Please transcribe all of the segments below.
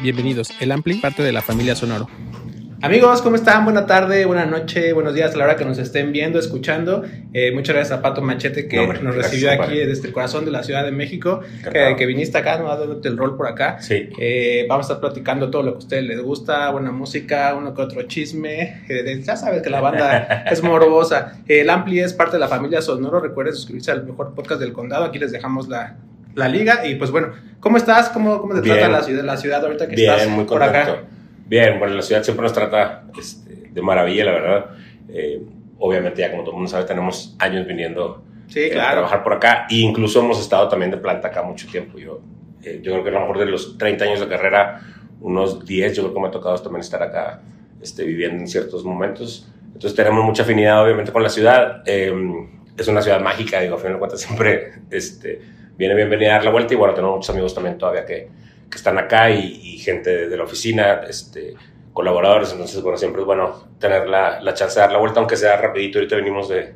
Bienvenidos, el Ampli, parte de la familia Sonoro. Amigos, ¿cómo están? Buena tarde, buena noche, buenos días a la hora que nos estén viendo, escuchando. Eh, muchas gracias a Pato Machete que No, hombre, nos gracias, recibió aquí desde el corazón de la Ciudad de México, que, viniste acá, nos dándote el rol por acá. Sí. Eh, vamos a estar platicando todo lo que a ustedes les gusta, buena música, uno que otro chisme. Eh, ya sabes que la banda es morbosa. Eh, el Ampli es parte de la familia Sonoro. Recuerden suscribirse al mejor podcast del condado. Aquí les dejamos la, la liga. Y pues bueno, ¿cómo estás? ¿Cómo, cómo te Bien. trata la ciudad, la ciudad ahorita que Bien, estás muy por acá? Bien, bueno, la ciudad siempre nos trata este, de maravilla, la verdad. Eh, obviamente, ya como todo el mundo sabe, tenemos años viniendo Sí, eh, a claro. trabajar por acá. E incluso hemos estado también de planta acá mucho tiempo. Yo, eh, yo creo que a lo mejor de los 30 años de carrera, unos 10, yo creo que me ha tocado también estar acá este, viviendo en ciertos momentos. Entonces tenemos mucha afinidad, obviamente, con la ciudad. Eh, es una ciudad mágica, digo, a fin de cuentas siempre este, viene bienvenida a dar la vuelta. Y bueno, tenemos muchos amigos también todavía que, que están acá y, y gente de, de la oficina, este, colaboradores. Entonces, bueno, siempre es bueno tener la, la chance de dar la vuelta, aunque sea rapidito. Ahorita venimos de,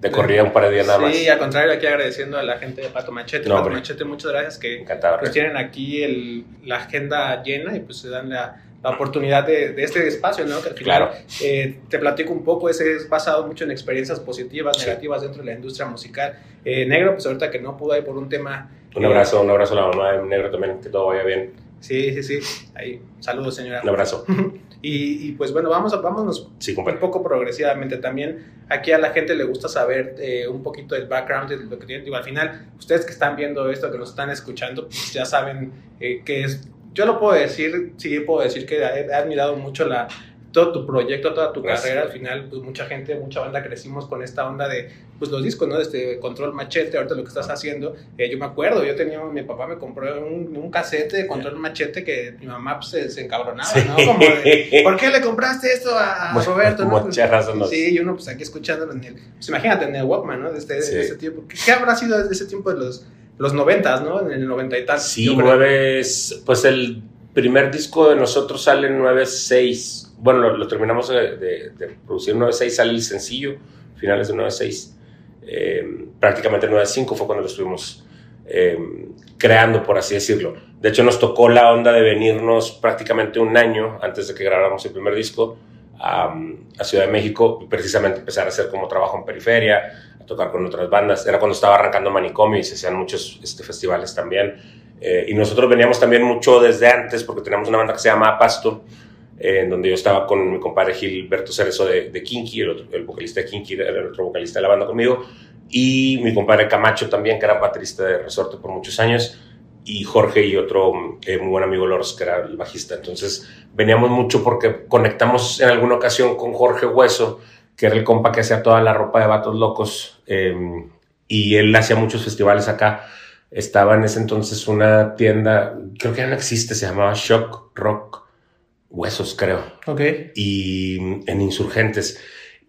de corrida un par de días nada más. Sí, al contrario, aquí agradeciendo a la gente de Pato Machete. No, Pato. Machete, muchas gracias que Encantado. pues tienen aquí el, la agenda llena y pues se dan la, la oportunidad de, de este espacio, ¿no? Que al final, Claro. eh, te platico un poco, ese es basado mucho en experiencias positivas, Sí. negativas dentro de la industria musical. Eh, Negro, pues ahorita que no pudo ir por un tema... Un eh, abrazo, un abrazo a la mamá de Negro también, que todo vaya bien. Sí, sí, sí. Ahí, saludos, señora. Un abrazo. Y, y, pues bueno, vamos a, vámonos Sí, un poco progresivamente también. Aquí a la gente le gusta saber eh, un poquito del background de lo que tienen. Digo, al final, ustedes que están viendo esto, que nos están escuchando, pues ya saben eh, que es. Yo lo puedo decir, sí puedo decir que he, admirado mucho la, todo tu proyecto, toda tu Gracias. carrera. Al final, pues mucha gente, mucha banda crecimos con esta onda de pues los discos, ¿no? Este Control Machete, ahorita lo que estás haciendo. Eh, yo me acuerdo, yo tenía, mi papá me compró un, un casete de Control Machete que mi mamá pues, se, se encabronaba, ¿no? Como de, ¿por qué le compraste esto a, a Roberto? ¿no? Muchas razón nos- Sí, y uno pues aquí escuchándolo en el, pues imagínate en el Walkman, ¿no? De este, Sí. de este tiempo. ¿Qué, qué habrá sido de ese tiempo de los, los noventas, ¿no? En el noventa y tal. Sí, nueve es- Pues el primer disco de nosotros sale en 9.6. Bueno, lo, lo terminamos de, de- de producir en 9.6, sale el sencillo, finales de 9.6. Eh, prácticamente en 9.5 fue cuando lo estuvimos eh, creando, por así decirlo. De hecho, nos tocó la onda de venirnos prácticamente un año antes de que grabáramos el primer disco a, a Ciudad de México y precisamente empezar a hacer como trabajo en periferia, a tocar con otras bandas. Era cuando estaba arrancando Manicomio y se hacían muchos este, festivales también. Eh, y nosotros veníamos también mucho desde antes porque teníamos una banda que se llama Pasto, eh, en donde yo estaba con mi compadre Gilberto Cerezo de, de Kinky, el, otro- el vocalista de Kinky, el otro vocalista de la banda conmigo, y mi compadre Camacho también, que era baterista de Resorte por muchos años, y Jorge y otro eh, muy buen amigo Loros, que era el bajista. Entonces veníamos mucho porque conectamos en alguna ocasión con Jorge Hueso, que era el compa que hacía toda la ropa de vatos locos, eh, y él hacía muchos festivales acá. Estaba en ese entonces una tienda, creo que ya no existe, se llamaba Shock Rock Huesos, creo Ok. y en Insurgentes.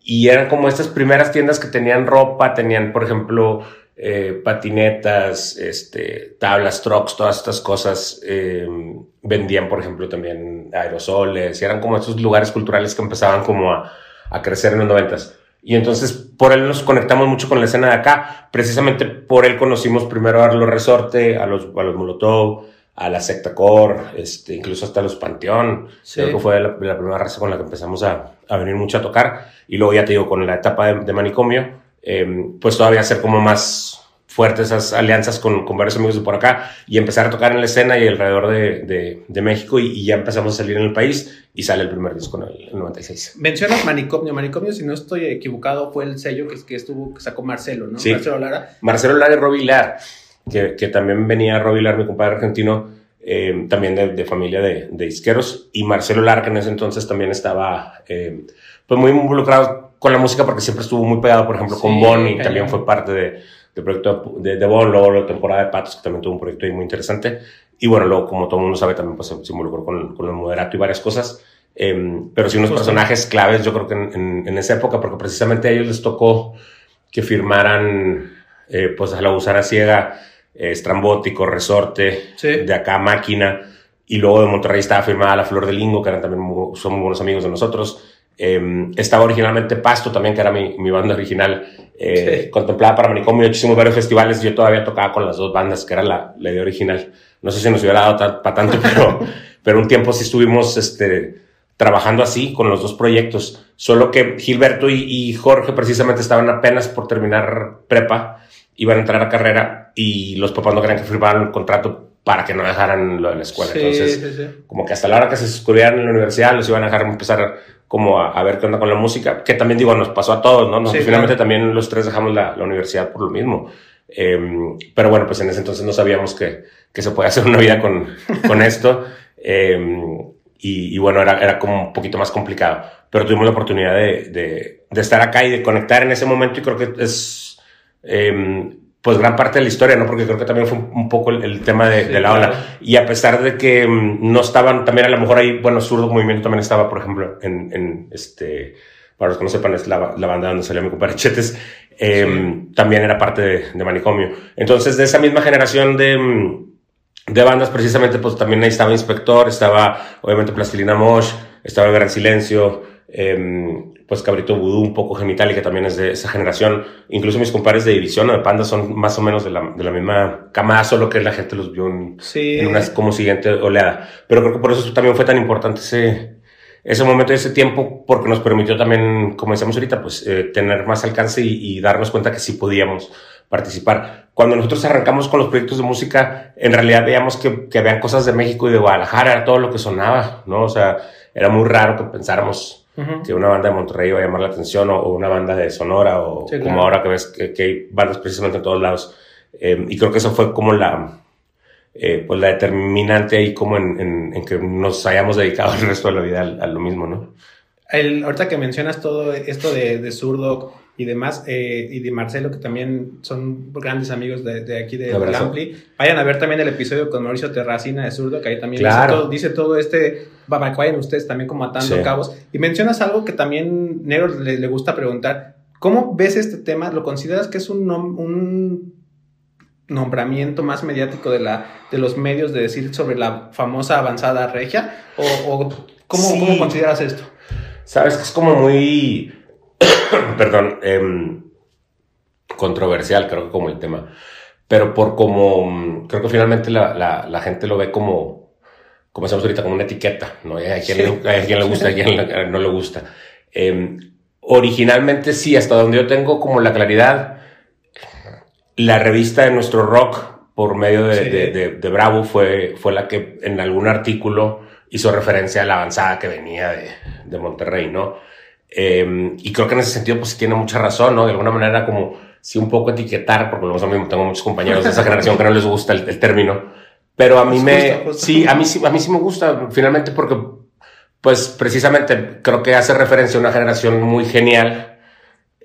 Y eran como estas primeras tiendas que tenían ropa, tenían, por ejemplo, eh, patinetas, este, tablas, trucks, todas estas cosas. eh, vendían, por ejemplo, también aerosoles, y eran como estos lugares culturales que empezaban como a, a crecer en los noventas. Y entonces por él nos conectamos mucho con la escena de acá. Precisamente por él conocimos primero a los Resorte, a los, a los Molotov, a la secta core, este, incluso hasta los Panteón. Sí. Creo que fue la, la primera raza con la que empezamos a, a venir mucho a tocar. Y luego ya te digo, con la etapa de, de manicomio, eh, pues todavía hacer como más fuertes esas alianzas con, con varios amigos de por acá y empezar a tocar en la escena y alrededor de, de, de México y, y ya empezamos a salir en el país y sale el primer disco en el, el 96. Mencionas Manicomio. Manicomio, si no estoy equivocado, fue el sello que, que estuvo, que sacó Marcelo, ¿no? Sí. Marcelo Lara. Marcelo Lar y Robbie Lar, que, que también venía Robbie Lar, mi compadre argentino, eh, también de, de familia de, de disqueros, y Marcelo Lar, que en ese entonces también estaba eh, pues muy involucrado con la música porque siempre estuvo muy pegado, por ejemplo, con Sí, Bon, y cañón. también fue parte de, del proyecto de, de Bon, luego la temporada de Patos, que también tuvo un proyecto ahí muy interesante, y bueno, luego, como todo el mundo sabe, también pues, se, involucró con, con el moderato y varias cosas, eh, pero sí unos personajes claves, yo creo que en, en- en esa época, porque precisamente a ellos les tocó que firmaran eh, pues a la gusana ciega, eh, estrambótico, resorte, Sí. de acá máquina, y luego de Monterrey estaba firmada la Flor de Lingo, que eran también muy- son muy buenos amigos de nosotros, Em, estaba originalmente Pasto también, que era mi, mi banda original, eh, contemplada para Manicomio. Hicimos varios festivales yo todavía tocaba con las dos bandas, que era la, la idea original. No sé si nos hubiera dado para tanto, pero, pero un tiempo sí estuvimos este, trabajando así con los dos proyectos. Solo que Gilberto y, y Jorge precisamente estaban apenas por terminar prepa, iban a entrar a carrera y los papás no querían que firmaran un contrato para que no dejaran lo de la escuela. Entonces, como que hasta la hora que se suscribieran en la universidad, los iban a dejar empezar como a, ver qué onda con la música, que también digo, nos pasó a todos, ¿no? finalmente también los tres dejamos la, la universidad por lo mismo. Em, pero bueno, pues en ese entonces no sabíamos que, que se podía hacer una vida con, con esto. Em, y, y, bueno, era, era como un poquito más complicado. Pero tuvimos la oportunidad de, de, de, estar acá y de conectar en ese momento y creo que es... Eh, pues gran parte de la historia, ¿no? Porque creo que también fue un poco el, tema de, de, la ola. Y a pesar de que mm, no estaban, también a lo mejor ahí, bueno, Zurdo Movimiento también estaba, por ejemplo, en, en este, para los que no sepan, es la, la banda donde salió mi compadre Chetes, eh, también era parte de, de, Manicomio. Entonces, de esa misma generación de, mm, de bandas, precisamente, pues también ahí estaba Inspector, estaba obviamente Plastilina Mosh, estaba El Gran Silencio, eh, pues Cabrito Vudú, un poco Genital y que también es de esa generación. Incluso mis compadres de división de Panda son más o menos de la, de la misma camada, solo que la gente los vio en, en, una como siguiente oleada. Pero creo que por eso también fue tan importante ese, ese momento, ese tiempo, porque nos permitió también, como decíamos ahorita, pues eh, tener más alcance y, y, darnos cuenta que sí podíamos participar. Cuando nosotros arrancamos con los proyectos de música, en realidad veíamos que, que habían cosas de México y de Guadalajara, todo lo que sonaba, ¿no? O sea, era muy raro que pensáramos que una banda de Monterrey va a llamar la atención o, una banda de Sonora o como ahora que ves que, hay bandas precisamente en todos lados. Eh, y creo que eso fue como la, eh, pues la determinante ahí como en, en, que nos hayamos dedicado el resto de la vida a, lo mismo, ¿no? El, ahorita que mencionas todo esto de, de Zurdo y demás, eh, y de Marcelo, que también son grandes amigos de, de aquí de Ampli. Vayan a ver también el episodio con Mauricio Terracina de Zurdo, que ahí también dice, todo, dice, todo, este, vayan ustedes también como atando cabos. Y mencionas algo que también Nero le, le, gusta preguntar, ¿cómo ves este tema? ¿Lo consideras que es un, un nombramiento más mediático de, la, de los medios de decir sobre la famosa avanzada regia? ¿O, o ¿cómo, ¿cómo consideras esto? Sabes que es como muy perdón, em, controversial, creo que como el tema. Pero por como, creo que finalmente la, la, la gente lo ve como, como decimos ahorita, como una etiqueta, ¿no? Hay quien, le, quien le, gusta, hay quien no le gusta. Eh, originalmente sí, hasta donde yo tengo como la claridad, la revista de nuestro rock por medio de, de, de, Bravo fue, fue la que en algún artículo hizo referencia a la avanzada que venía de, de Monterrey, ¿no? Eh, y creo que en ese sentido, pues tiene mucha razón, ¿no? De alguna manera, como si un poco etiquetar, porque lo mismo tengo muchos compañeros de esa generación que no les gusta el, el término, pero a mí me, sí, a mí sí, a mí sí me gusta, finalmente, porque, pues precisamente creo que hace referencia a una generación muy genial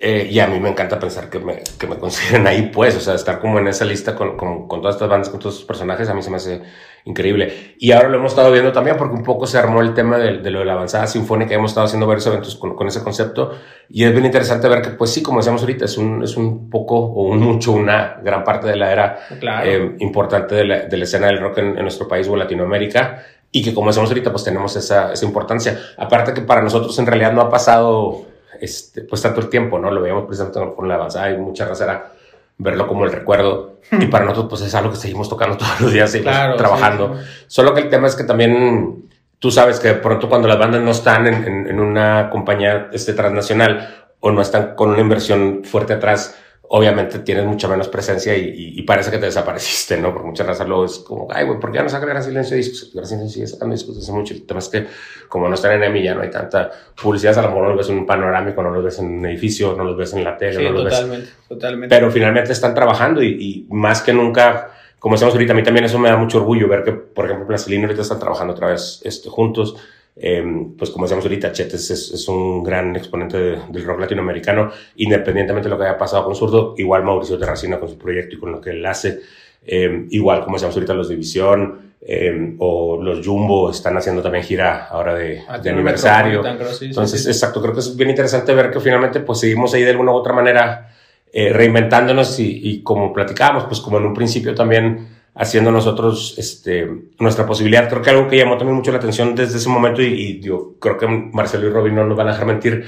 eh, y a mí me encanta pensar que me, que me consideren ahí, pues, o sea, estar como en esa lista con, con, con todas estas bandas, con todos estos personajes, a mí se me hace increíble. Y ahora lo hemos estado viendo también porque un poco se armó el tema de, de lo de la avanzada sinfónica, hemos estado haciendo varios eventos con, con, ese concepto y es bien interesante ver que, pues sí, como decíamos ahorita, es un, es un poco o un mucho, una gran parte de la era claro. eh, importante de la, de la, escena del rock en, en nuestro país o Latinoamérica y que como decíamos ahorita, pues tenemos esa, esa importancia. Aparte que para nosotros en realidad no ha pasado este, pues tanto el tiempo, ¿no? Lo veíamos precisamente con la avanzada y mucha raza era verlo como el recuerdo. Y para nosotros, pues es algo que seguimos tocando todos los días, seguimos claro, trabajando. Sí, sí. Solo que el tema es que también tú sabes que de pronto cuando las bandas no están en, en, en una compañía este, transnacional o no están con una inversión fuerte atrás, obviamente tienes mucha menos presencia y, y, y, parece que te desapareciste, ¿no? Por muchas razas luego es como, ay, güey, ¿por qué ya no saca Gran Silencio discos? Gran Silencio sigue sacando discos hace mucho. El tema es que como no están en EMI ya no hay tanta publicidad, a lo mejor no los ves en un panorámico, no los ves en un edificio, no los ves en la tele, sí, no los totalmente, ves... totalmente. Pero finalmente están trabajando y, y, más que nunca, como decíamos ahorita, a mí también eso me da mucho orgullo ver que, por ejemplo, Plastilina ahorita están trabajando otra vez este, juntos. Eh, pues como decíamos ahorita, Chetes es, es un gran exponente de, del rock latinoamericano, independientemente de lo que haya pasado con Zurdo, igual Mauricio Terracina con su proyecto y con lo que él hace, eh, igual como decíamos ahorita los División eh, o los Jumbo están haciendo también gira ahora de, Ah, de aniversario. Sí, Entonces, sí, sí. exacto, creo que es bien interesante ver que finalmente pues seguimos ahí de alguna u otra manera eh, reinventándonos y, y como platicábamos, pues como en un principio también haciendo nosotros este, nuestra posibilidad. Creo que algo que llamó también mucho la atención desde ese momento, y, yo creo que Marcelo y Robin no nos van a dejar mentir,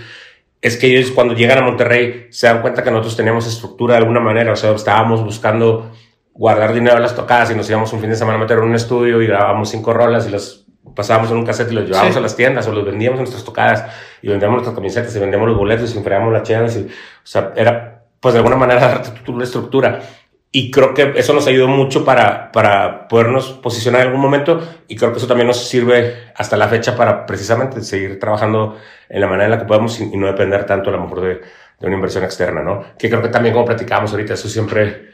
es que ellos cuando llegan a Monterrey se dan cuenta que nosotros teníamos estructura de alguna manera, o sea, estábamos buscando guardar dinero a las tocadas y nos íbamos un fin de semana a meter en un estudio y grabábamos cinco rolas y las pasábamos en un cassette y los llevábamos a las tiendas o los vendíamos en nuestras tocadas y vendíamos nuestras camisetas y vendíamos los boletos y enfriábamos las chelas y, o sea, era pues de alguna manera darte una estructura. Y creo que eso nos ayudó mucho para, para podernos posicionar en algún momento y creo que eso también nos sirve hasta la fecha para precisamente seguir trabajando en la manera en la que podemos y, no depender tanto a lo mejor de, de, una inversión externa, ¿no? Que creo que también como platicábamos ahorita, eso siempre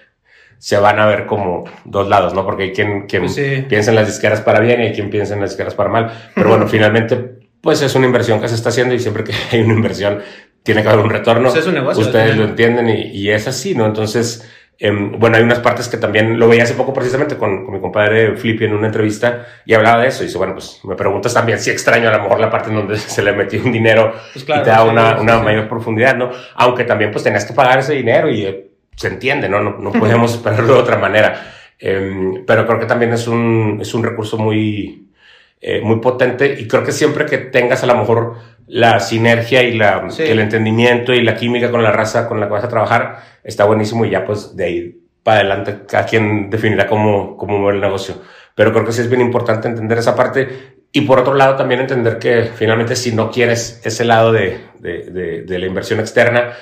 se van a ver como dos lados, ¿no? Porque hay quien, quien pues piensa en las disqueras para bien y hay quien piensa en las disqueras para mal. Pero bueno, finalmente, pues es una inversión que se está haciendo y siempre que hay una inversión tiene que haber un retorno. Pues es un negocio, Ustedes lo entienden y, y es así, ¿no? Entonces Em, bueno, hay unas partes que también lo veía hace poco precisamente con, con, mi compadre Flippy en una entrevista y hablaba de eso. Y dice, bueno, pues me preguntas también si extraño a lo mejor la parte en donde se le metió un dinero pues y te da una, una mayor profundidad, ¿no? Aunque también pues tenías que pagar ese dinero y eh, se entiende, ¿no? No, no podemos esperarlo de otra manera. Eh, pero creo que también es un, es un recurso muy, eh, muy potente y creo que siempre que tengas a lo mejor la sinergia y la, el entendimiento y la química con la raza con la que vas a trabajar está buenísimo y ya pues de ahí para adelante cada quien definirá cómo, cómo mover el negocio. Pero creo que sí es bien importante entender esa parte y por otro lado también entender que finalmente si no quieres ese lado de, de, de, la inversión externa,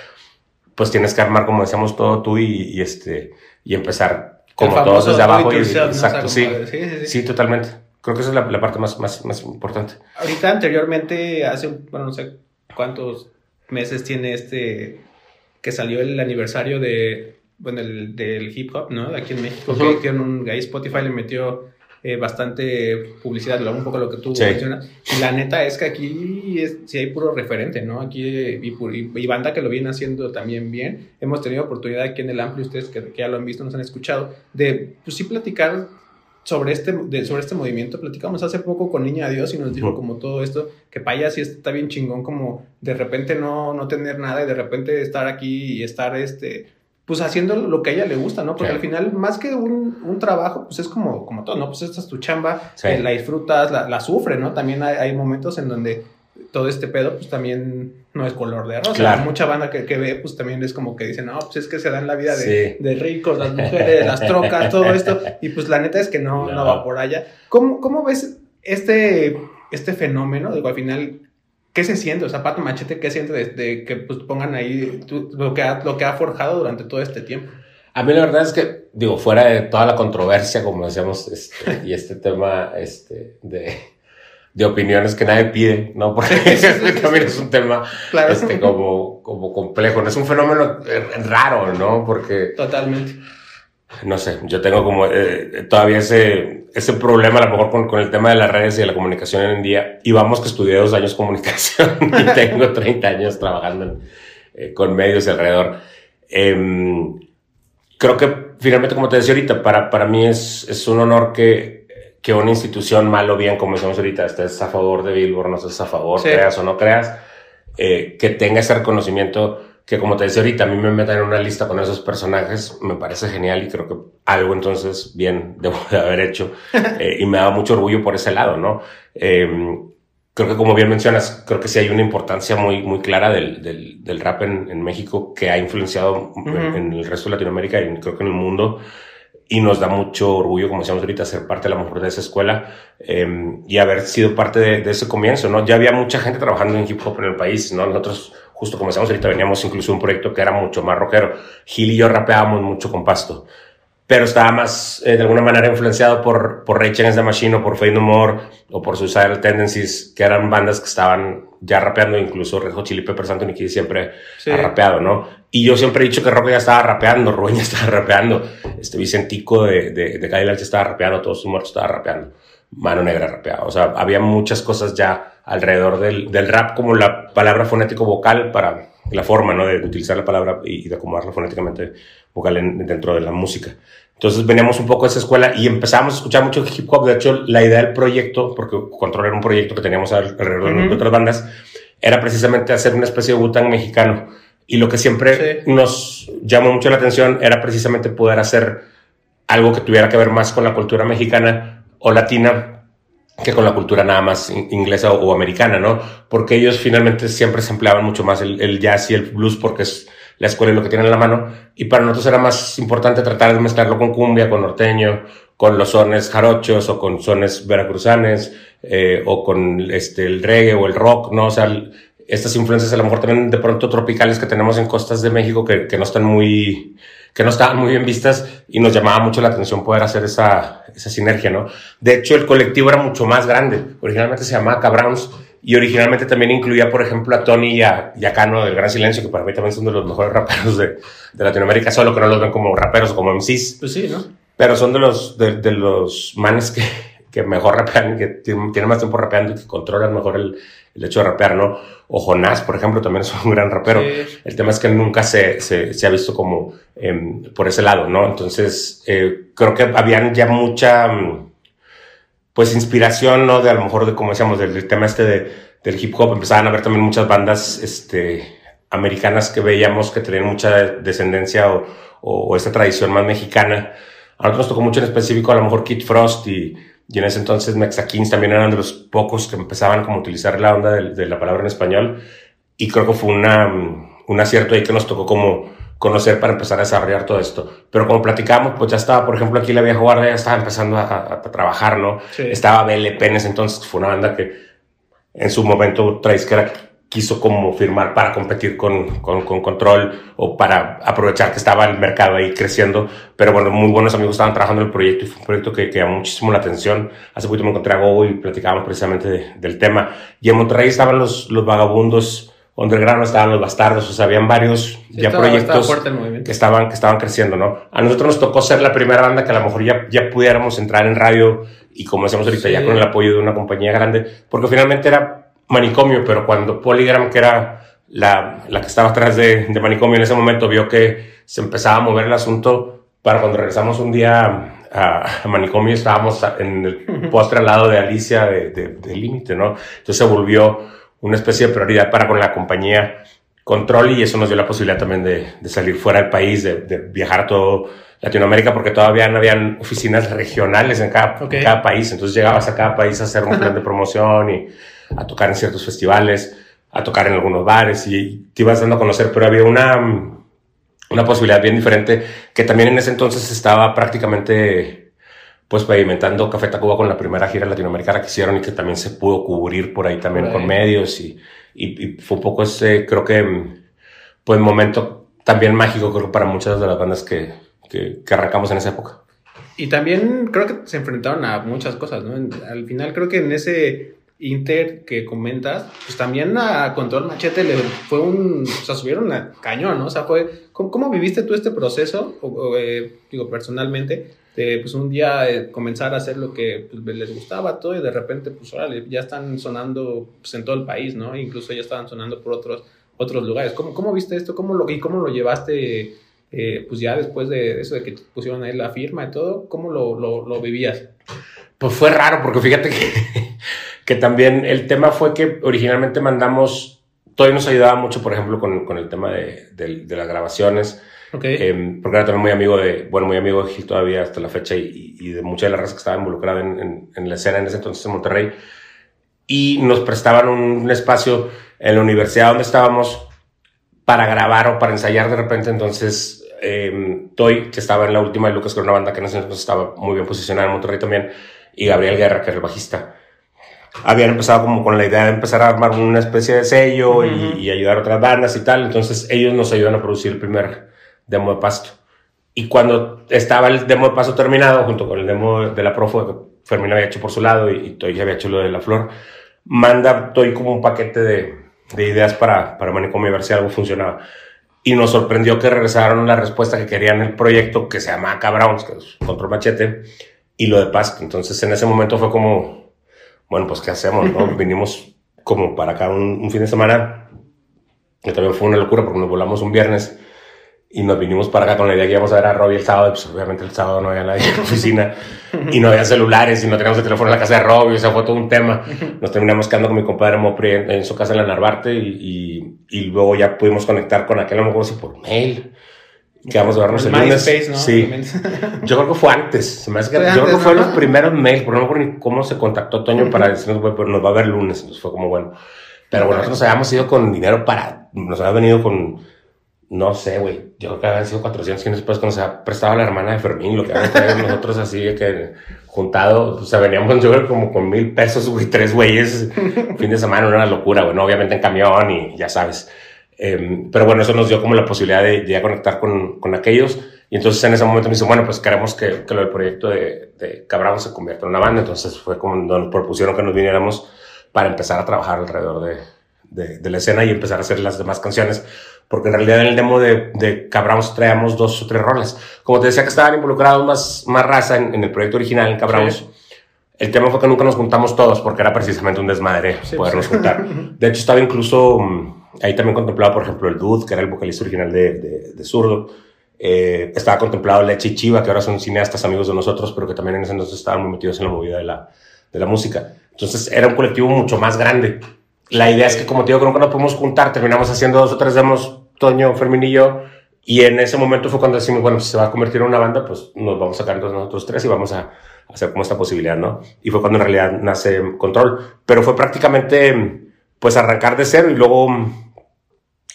pues tienes que armar como decíamos todo tú y, este y empezar como todos desde abajo. Y, exacto, sí, sí, sí, sí, totalmente. Creo que esa es la, la parte más, más, más, importante. Ahorita anteriormente, hace, bueno, no sé cuántos meses tiene este, que salió el aniversario de, bueno, el, del hip hop, ¿no? Aquí en México, que que un, ahí Spotify le metió eh, bastante publicidad, un poco lo que tú mencionas. Y la neta es que aquí es, sí hay puro referente, ¿no? Aquí y, y, banda que lo viene haciendo también bien. Hemos tenido oportunidad aquí en el Amplio, ustedes que, que, ya lo han visto, nos han escuchado, de pues sí platicar sobre este, de, sobre este movimiento. Platicamos hace poco con Niña Dios y nos dijo como todo esto, que ella sí está bien chingón como de repente no, no tener nada y de repente estar aquí y estar este, pues haciendo lo que a ella le gusta, ¿no? Porque al final, más que un, un, trabajo, pues es como, como todo, ¿no? Pues esta es tu chamba, eh, la disfrutas, la, la sufres, ¿no? También hay, hay momentos en donde todo este pedo, pues también no es color de rosa. Mucha banda que, que, ve, pues también es como que dicen, no, pues es que se dan la vida de, de ricos, las mujeres, las trocas, todo esto. Y pues la neta es que no, no. va por allá. ¿Cómo, ¿Cómo, ves este, este fenómeno? Digo, al final, ¿qué se siente? O sea, Pato Machete, ¿qué siente de, que pues, pongan ahí lo, que ha, lo que ha forjado durante todo este tiempo? A mí la verdad es que, digo, fuera de toda la controversia, como decíamos, este, y este tema este, de de opiniones que nadie pide, ¿no? Porque también es un tema este, como, como complejo. No es un fenómeno eh, raro, ¿no? Porque... Totalmente. No sé, yo tengo como eh, todavía ese, ese problema a lo mejor con, con, el tema de las redes y de la comunicación en día. Y vamos que estudié dos años comunicación y tengo 30 años trabajando eh, con medios alrededor. Em, creo que finalmente, como te decía ahorita, para, para mí es, es un honor que que una institución, mal o bien, como decimos ahorita, estés a favor de Billboard, no estés a favor, creas o no creas, eh, que tenga ese reconocimiento que como te decía ahorita, a mí me metan en una lista con esos personajes, me parece genial y creo que algo entonces bien debo de haber hecho eh, y me da mucho orgullo por ese lado, ¿no? Eh, creo que como bien mencionas, creo que sí hay una importancia muy, muy clara del, del, del rap en, en, México que ha influenciado en, en, el resto de Latinoamérica y creo que en el mundo y nos da mucho orgullo, como decíamos ahorita, ser parte a lo mejor de esa escuela eh, y haber sido parte de, de, ese comienzo, ¿no? Ya había mucha gente trabajando en hip hop en el país, ¿no? Nosotros, justo como decíamos ahorita, veníamos incluso un proyecto que era mucho más rockero. Gil y yo rapeábamos mucho con Pasto, pero estaba más, eh, de alguna manera, influenciado por, por Rage Against the Machine o por Fade No More o por Suicidal Tendencies, que eran bandas que estaban ya rapeando, incluso Red Hot Chili Peppers, Anthony Kidd siempre ha rapeado, ¿no? Y yo siempre he dicho que Rock ya estaba rapeando, Rubén ya estaba rapeando, este Vicentico de, de, de Cadillac estaba rapeando, todos sus muertos estaba rapeando, Mano Negra rapeaba, o sea, había muchas cosas ya alrededor del, del rap como la palabra fonético vocal para la forma, ¿no? De, utilizar la palabra y, de acomodarla fonéticamente vocal dentro de la música. Entonces veníamos un poco a esa escuela y empezamos a escuchar mucho hip hop. De hecho, la idea del proyecto, porque Control era un proyecto que teníamos alrededor de otras bandas, era precisamente hacer una especie de bután mexicano. Y lo que siempre nos llamó mucho la atención era precisamente poder hacer algo que tuviera que ver más con la cultura mexicana o latina que con la cultura nada más inglesa o, americana, ¿no? Porque ellos finalmente siempre se empleaban mucho más el, jazz y el blues porque es la escuela y lo que tienen en la mano. Y para nosotros era más importante tratar de mezclarlo con cumbia, con norteño, con los sones jarochos o con sones veracruzanes eh, o con este, el reggae o el rock, ¿no? O sea, estas influencias a lo mejor también de pronto tropicales que tenemos en costas de México que, que no están muy, que no estaban muy bien vistas y nos llamaba mucho la atención poder hacer esa, esa sinergia, ¿no? De hecho, el colectivo era mucho más grande. Originalmente se llamaba Cabrowns y originalmente también incluía, por ejemplo, a Tony y a, y a Cano del Gran Silencio, que para mí también son de los mejores raperos de, de Latinoamérica, solo que no los ven como raperos o como MCs. Pues sí, ¿no? Pero son de los, de, de los manes que, que mejor rapean, que tienen, más tiempo rapeando y que controlan mejor el, el, hecho de rapear, ¿no? O Jonás, por ejemplo, también es un gran rapero. Sí. El tema es que nunca se, se, se ha visto como eh, por ese lado, ¿no? Entonces, eh, creo que habían ya mucha, pues, inspiración, ¿no? De a lo mejor, de como decíamos, del, del tema este de, del hip hop. Empezaban a haber también muchas bandas, este, americanas que veíamos que tenían mucha descendencia o, o, o esta tradición más mexicana. A nosotros nos tocó mucho en específico, a lo mejor Kid Frost y, y en ese entonces Mexakins también eran de los pocos que empezaban como a utilizar la onda de, de, la palabra en español. Y creo que fue una, un acierto ahí que nos tocó como conocer para empezar a desarrollar todo esto. Pero como platicamos, pues ya estaba, por ejemplo, aquí la vieja guardia ya estaba empezando a, a, a trabajar, ¿no? Sí. Estaba BLP en ese entonces, fue una banda que en su momento traes que era quiso como firmar para competir con, con, con, Control o para aprovechar que estaba el mercado ahí creciendo. Pero bueno, muy buenos amigos estaban trabajando en el proyecto y fue un proyecto que, que llamó muchísimo la atención. Hace poquito me encontré a Gogo y platicábamos precisamente de, del tema. Y en Monterrey estaban los, los vagabundos underground, estaban los bastardos, o sea, habían varios sí, ya estaba, proyectos estaba que estaban, que estaban creciendo, ¿no? A nosotros nos tocó ser la primera banda que a lo mejor ya, ya pudiéramos entrar en radio y como decíamos ahorita, sí. ya con el apoyo de una compañía grande, porque finalmente era manicomio, pero cuando Polygram, que era la, la que estaba atrás de, de, manicomio en ese momento, vio que se empezaba a mover el asunto, para cuando regresamos un día a, a manicomio, estábamos en el postre al lado de Alicia de, de, de Límite, ¿no? Entonces se volvió una especie de prioridad para con la compañía Control y eso nos dio la posibilidad también de, de salir fuera del país, de, de, viajar a todo Latinoamérica, porque todavía no habían oficinas regionales en cada, okay. en cada país. Entonces llegabas a cada país a hacer un plan de promoción y a tocar en ciertos festivales, a tocar en algunos bares y te ibas dando a conocer, pero había una, una posibilidad bien diferente que también en ese entonces estaba prácticamente pues pavimentando Café Tacuba con la primera gira latinoamericana que hicieron y que también se pudo cubrir por ahí también ahí. con medios y, y, y, fue un poco ese, creo que, pues momento también mágico creo para muchas de las bandas que, que, que arrancamos en esa época. Y también creo que se enfrentaron a muchas cosas, ¿no? Al final creo que en ese Inter que comentas, pues también a Control Machete le fue un, o sea, subieron a cañón, ¿no? O sea, fue, ¿cómo, cómo viviste tú este proceso, o, eh, digo, personalmente, de pues un día eh, comenzar a hacer lo que pues, les gustaba todo y de repente, pues órale, ya están sonando pues, en todo el país, ¿no? Incluso ya estaban sonando por otros, otros lugares. ¿Cómo, cómo viste esto? ¿Cómo lo, ¿Y cómo lo llevaste, eh, pues ya después de eso, de que pusieron ahí la firma y todo? ¿Cómo lo, lo, lo vivías? Pues fue raro, porque fíjate que que también el tema fue que originalmente mandamos, todavía nos ayudaba mucho, por ejemplo, con, con el tema de, de, de, las grabaciones, okay. eh, porque era también muy amigo de, bueno, muy amigo de Gil todavía hasta la fecha y, y de mucha de la raza que estaba involucrada en, en, en, la escena en ese entonces en Monterrey, y nos prestaban un, un espacio en la universidad donde estábamos para grabar o para ensayar de repente, entonces eh, Toy, que estaba en la última de Lucas, que era una banda que en ese entonces estaba muy bien posicionada en Monterrey también, y Gabriel Guerra, que era el bajista habían empezado como con la idea de empezar a armar una especie de sello uh -huh. y, y, ayudar a otras bandas y tal. Entonces ellos nos ayudan a producir el primer demo de Pasto. Y cuando estaba el demo de Pasto terminado, junto con el demo de la Profo, que Fermín había hecho por su lado y, y Toy había hecho lo de la flor, manda Toy como un paquete de, de ideas para, para Manicomio a ver si algo funcionaba. Y nos sorprendió que regresaron la respuesta que querían el proyecto que se llama Cabrowns, que es Control Machete, y lo de Pasto. Entonces en ese momento fue como, bueno, pues ¿qué hacemos? No? Vinimos como para acá un, un, fin de semana, que también fue una locura porque nos volamos un viernes y nos vinimos para acá con la idea que íbamos a ver a Robbie el sábado, pues obviamente el sábado no había nadie en la oficina y no había celulares y no teníamos el teléfono en la casa de Robbie, o sea, fue todo un tema. Nos terminamos quedando con mi compadre Mopri en, en su casa en la Narvarte y, y, y, luego ya pudimos conectar con aquel, a lo mejor si por mail quedamos de vernos el, el lunes. MySpace, ¿no? Sí. Yo creo que fue antes. Se me hace que, Fue yo creo que fue ¿no? los primeros mails, pero no me acuerdo ni cómo se contactó Toño para decirnos, güey, pero nos va a ver lunes. Entonces fue como bueno. Pero bueno, nosotros habíamos ido con dinero para, nos había venido con, no sé, güey, yo creo que habían sido 400, 500 pesos que nos había prestado la hermana de Fermín, lo que habíamos traído nosotros así de que juntado, o sea, veníamos yo creo como con mil pesos, güey, tres güeyes, fin de semana, era una locura, güey, ¿no? obviamente en camión y ya sabes. Eh, pero bueno, eso nos dio como la posibilidad de, de ya conectar con, con aquellos. Y entonces en ese momento me dice, bueno, pues queremos que, que lo del proyecto de, de Cabrón se convierta en una banda. Entonces fue como nos propusieron que nos viniéramos para empezar a trabajar alrededor de, de, de la escena y empezar a hacer las demás canciones. Porque en realidad en el demo de, de Cabramos traíamos dos o tres rolas. Como te decía que estaban involucrados más, más raza en, en el proyecto original, en Cabramos. Sí. El tema fue que nunca nos juntamos todos porque era precisamente un desmadre Sí, podernos sí. juntar. De hecho, estaba incluso mm, ahí también contemplado, por ejemplo, el Dude, que era el vocalista original de, de, de Zurdo. Eh, estaba contemplado Leche y Chiva, que ahora son cineastas amigos de nosotros, pero que también en ese entonces estaban muy metidos en la movida de la, de la música. Entonces era un colectivo mucho más grande. La idea es que, como te digo, que nunca nos podemos juntar, terminamos haciendo dos o tres demos, Toño, Fermín y yo, y en ese momento fue cuando decimos, bueno, si se va a convertir en una banda, pues nos vamos a sacar entonces nosotros tres y vamos a hacer como esta posibilidad, ¿no? Y fue cuando en realidad nace Control. Pero fue prácticamente, pues, arrancar de cero y luego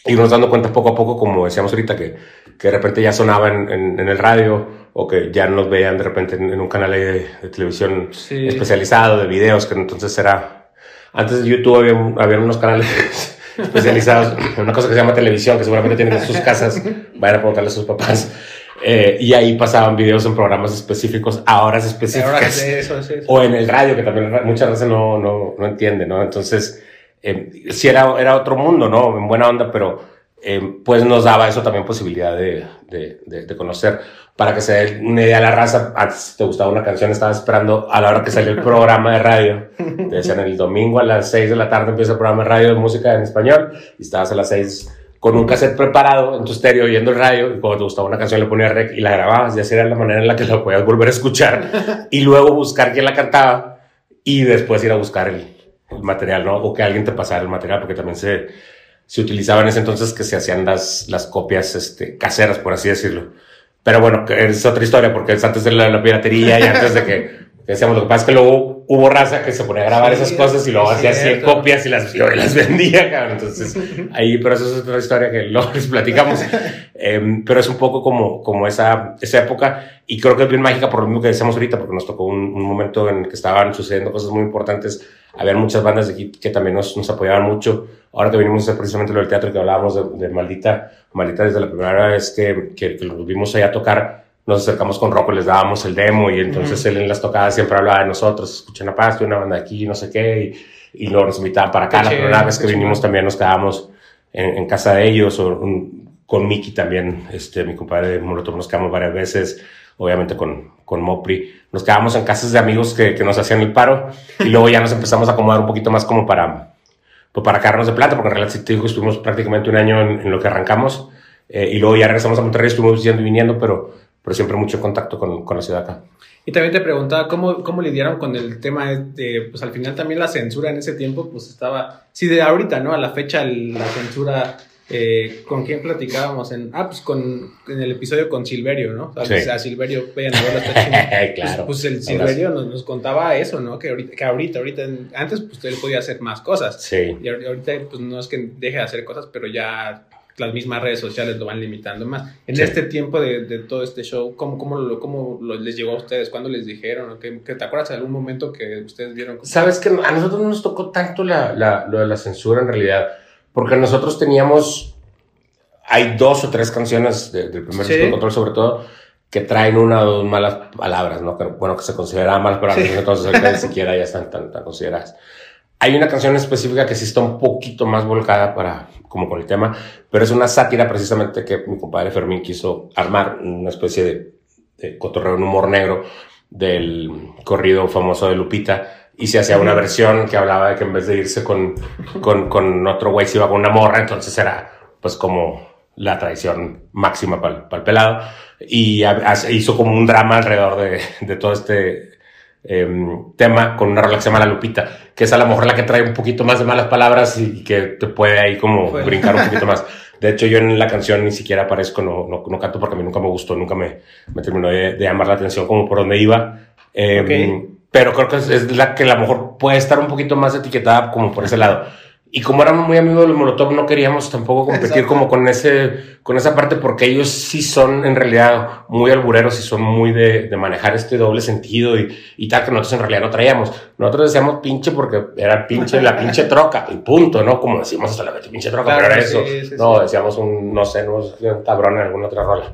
irnos dando cuenta poco a poco, como decíamos ahorita, que, que de repente ya sonaba en, en, en el radio o que ya nos veían de repente en, en un canal de, de televisión Sí. especializado de videos, que entonces era... Antes de YouTube había, un- había unos canales especializados en una cosa que se llama televisión, que seguramente tienen en sus casas, vayan a preguntarle a sus papás. Eh, y ahí pasaban videos en programas específicos, a horas específicas Ahora sí, eso, sí, eso. o en el radio, que también muchas veces no, no, no entiende, ¿no? Entonces, eh, sí era, era otro mundo, ¿no? En buena onda, pero eh, pues nos daba eso también posibilidad de, de, de, de conocer. Para que se dé una idea de la raza, antes si te gustaba una canción, estabas esperando a la hora que salió el programa de radio. Te decían el domingo a las 6 de la tarde empieza el programa de radio de música en español y estabas a las 6 con un cassette preparado en tu estéreo oyendo el radio y cuando te gustaba una canción le ponías rec y la grababas y así era la manera en la que la podías volver a escuchar y luego buscar quién la cantaba y después ir a buscar el, el material, ¿no? O que alguien te pasara el material porque también se, se utilizaba en ese entonces que se hacían las, las copias este, caseras, por así decirlo. Pero bueno, es otra historia porque es antes de la, la piratería y antes de que, decíamos, lo que pasa es que luego hubo raza que se ponía a grabar Sí, esas cosas y luego hacía 100 cierto. copias y las, y las vendía, cabrón. Entonces, ahí, pero eso es otra historia que luego les platicamos. Em, pero es un poco como, como esa, esa época y creo que es bien mágica por lo mismo que decíamos ahorita, porque nos tocó un, un momento en el que estaban sucediendo cosas muy importantes. Había muchas bandas de aquí que también nos, nos apoyaban mucho. Ahora que venimos a hacer precisamente lo del teatro que hablábamos de, de Maldita, Maldita desde la primera vez que, que, que los vimos allá tocar, nos acercamos con Rocco, les dábamos el demo y entonces él en las tocadas siempre hablaba de nosotros, escuchen a Paz, una banda aquí, no sé qué, y, y luego nos invitaban para acá. Qué La primera vez que vinimos también nos quedábamos en, en casa de ellos o un- con Miki también, este, mi compadre Molotov, nos quedamos varias veces, obviamente con, con Mopri. Nos quedábamos en casas de amigos que, que nos hacían el paro y luego ya nos empezamos a acomodar un poquito más como para, pues para carnos de plata, porque en realidad, digo, estuvimos prácticamente un año en, lo que arrancamos eh, y luego ya regresamos a Monterrey, estuvimos yendo y viniendo, pero, pero siempre mucho contacto con, con la ciudad acá. Y también te preguntaba cómo, cómo lidiaron con el tema de, pues al final también la censura en ese tiempo, pues estaba, sí, de ahorita, ¿no? A la fecha la censura, eh, ¿con quién platicábamos? En, ah, pues con, en el episodio con Silverio, ¿no? O sea, Sí. a Silverio, vayan a verlo, está claro. Pues, pues el Silverio nos, nos contaba eso, ¿no? Que ahorita, que ahorita, ahorita, antes pues él podía hacer más cosas. Sí. Y ahor- ahorita pues no es que deje de hacer cosas, pero ya las mismas redes sociales lo van limitando más. En Sí. este tiempo de, de todo este show, ¿cómo, cómo, lo, cómo lo- les llegó a ustedes? ¿Cuándo les dijeron? ¿O qué- qué- ¿Te acuerdas de algún momento que ustedes vieron? Sabes que a nosotros no nos tocó tanto la, la, lo de la censura en realidad, porque nosotros teníamos, hay dos o tres canciones de- del primer Sí. disco de control sobre todo, que traen una o dos malas palabras, ¿no? Que, bueno, que se consideraban malas palabras, Sí. entonces ni siquiera ya están tan, tan consideradas. Hay una canción específica que sí está un poquito más volcada para, como con el tema, pero es una sátira precisamente que mi compadre Fermín quiso armar, una especie de, de cotorreo en humor negro del corrido famoso de Lupita y se hacía una versión que hablaba de que en vez de irse con, con, con otro güey se iba con una morra, entonces era pues como la traición máxima para el pelado y ha- ha- hizo como un drama alrededor de, de todo este em, tema con una rola que se llama La Lupita, que es a lo mejor la que trae un poquito más de malas palabras y que te puede ahí como Fue. brincar un poquito más. De hecho, yo en la canción ni siquiera aparezco, no, no, no canto porque a mí nunca me gustó, nunca me, me terminó de, de llamar la atención como por dónde iba. Eh, Ok. Pero creo que es, es la que a lo mejor puede estar un poquito más etiquetada como por ese lado. Y como éramos muy amigos de Molotov, no queríamos tampoco competir Exacto. como con ese, con esa parte, porque ellos sí son en realidad muy albureros y son muy de, de manejar este doble sentido y, y tal, que nosotros en realidad no traíamos. Nosotros decíamos pinche porque era pinche, la pinche troca, y punto, ¿no? Como decimos hasta la vez, pinche troca, Claro, pero era sí, eso. sí, no, sí. decíamos un, no sé, no, un cabrón en alguna otra rola.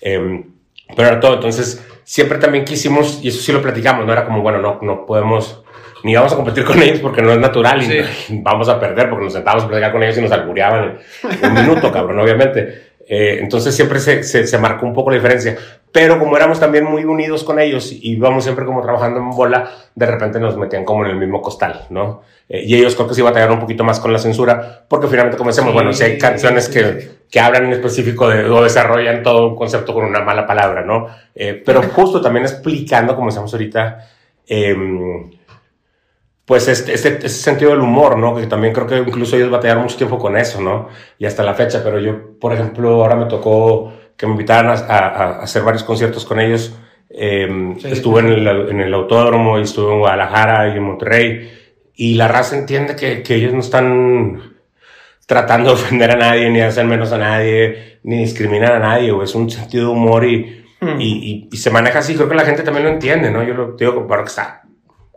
Em, pero era todo. Entonces, siempre también quisimos, y eso sí lo platicamos, ¿no? Era como, bueno, no, no podemos, ni vamos a competir con ellos porque no es natural y Sí. vamos a perder porque nos sentábamos a platicar con ellos y nos albureaban en un minuto, cabrón, obviamente. Eh, entonces siempre se, se, se marcó un poco la diferencia. Pero como éramos también muy unidos con ellos y íbamos siempre como trabajando en bola, de repente nos metían como en el mismo costal, ¿no? Eh, y ellos creo que sí batallaron un poquito más con la censura, porque finalmente, como decíamos, Sí, bueno, si hay canciones sí, que, sí. que hablan en específico de, o desarrollan todo un concepto con una mala palabra, ¿no? Eh, pero justo también explicando, como decíamos ahorita, em, pues este, este, ese sentido del humor, ¿no? Que también creo que incluso ellos batallaron mucho tiempo con eso, ¿no? Y hasta la fecha, pero yo, por ejemplo, ahora me tocó que me invitaran a, a- a hacer varios conciertos con ellos. Sí. estuve en el, en el autódromo y estuve en Guadalajara y en Monterrey. Y la raza entiende que, que ellos no están tratando de ofender a nadie, ni hacer menos a nadie, ni discriminar a nadie, o es un sentido de humor y, Hmm. y, y- y se maneja así. Creo que la gente también lo entiende, ¿no? Yo lo digo, para que está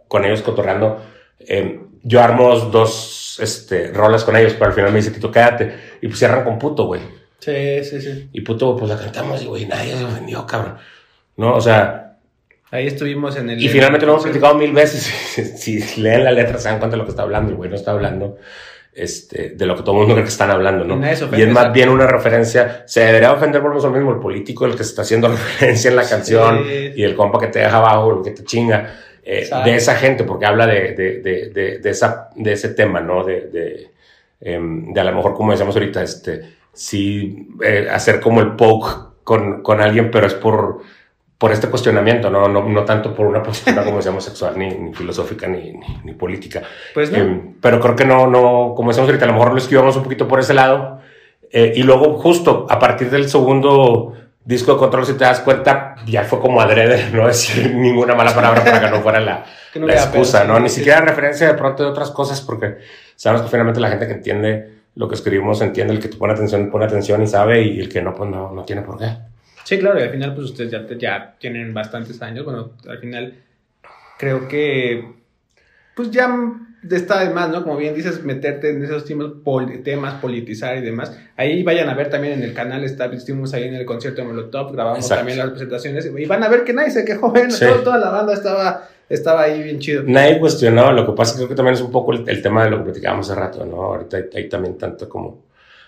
con ellos cotorreando. Eh, yo armo dos este, rolas con ellos, pero al final me dice, Tito, quédate. Y pues cierran con puto, güey. Sí, sí, sí. Y puto, pues la cantamos y, güey, nadie se ofendió, cabrón. ¿No? O sea, Ahí estuvimos en el. y finalmente lo hemos platicado mil veces. si, si leen la letra, se dan cuenta de lo que está hablando. El güey no está hablando este, de lo que todo el mundo cree que están hablando, ¿no? Y es más bien una referencia. Se debería ofender, volvemos al mismo, el político, el que se está haciendo referencia en la canción Sí. y el compa que te deja abajo, el que te chinga. Eh, de esa gente, porque habla de, de, de, de, esa, de ese tema, ¿no? De, de, em, de a lo mejor, como decíamos ahorita, este, sí, eh, hacer como el poke con, con alguien, pero es por, por este cuestionamiento, ¿no? No, no tanto por una postura, como decíamos, sexual, ni, ni filosófica, ni, ni, ni política. Pues no. Em, pero creo que no, no, como decíamos ahorita, a lo mejor lo esquivamos un poquito por ese lado. Eh, y luego, justo a partir del segundo disco de control, si te das cuenta, ya fue como adrede no decir ninguna mala palabra para que no fuera la, no la excusa, pedo, ¿no? Ni sí, siquiera referencia de pronto de otras cosas, porque sabemos que finalmente la gente que entiende lo que escribimos entiende, el que te pone atención, pone atención y sabe, y el que no, pues no, no tiene por qué. Sí, claro, y al final, pues ustedes ya, ya tienen bastantes años. Bueno, al final, creo que, pues ya está de más, ¿no? Como bien dices, meterte en esos temas, pol- temas politizar y demás. Ahí vayan a ver también en el canal, está, estuvimos ahí en el concierto de Molotov, grabamos Exacto. también las presentaciones y van a ver que nadie se quejó, bueno, Sí. todo- toda la banda estaba, estaba ahí bien chido. Nadie cuestionó, lo que pasa creo que también es un poco el, el tema de lo que platicábamos hace rato, ¿no? Ahorita hay, hay también tanto como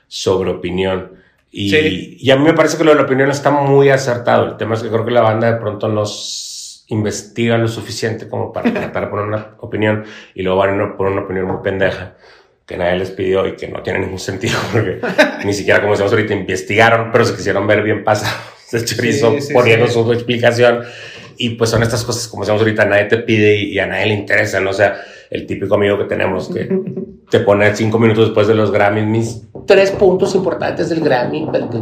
sobre opinión. Y, Sí. y a mí me parece que lo de la opinión está muy acertado. El tema es que creo que la banda de pronto nos investiga lo suficiente como para tratar de poner una opinión y luego van a poner una opinión muy pendeja que nadie les pidió y que no tiene ningún sentido porque ni siquiera como decíamos ahorita investigaron, pero se quisieron ver bien pasados de chorizo Sí, sí, poniendo sí. su explicación y pues son estas cosas, como decíamos ahorita, nadie te pide y, y a nadie le interesa, ¿no? O sea, el típico amigo que tenemos que te pone cinco minutos después de los Grammys, mis tres puntos importantes del Grammy, pero que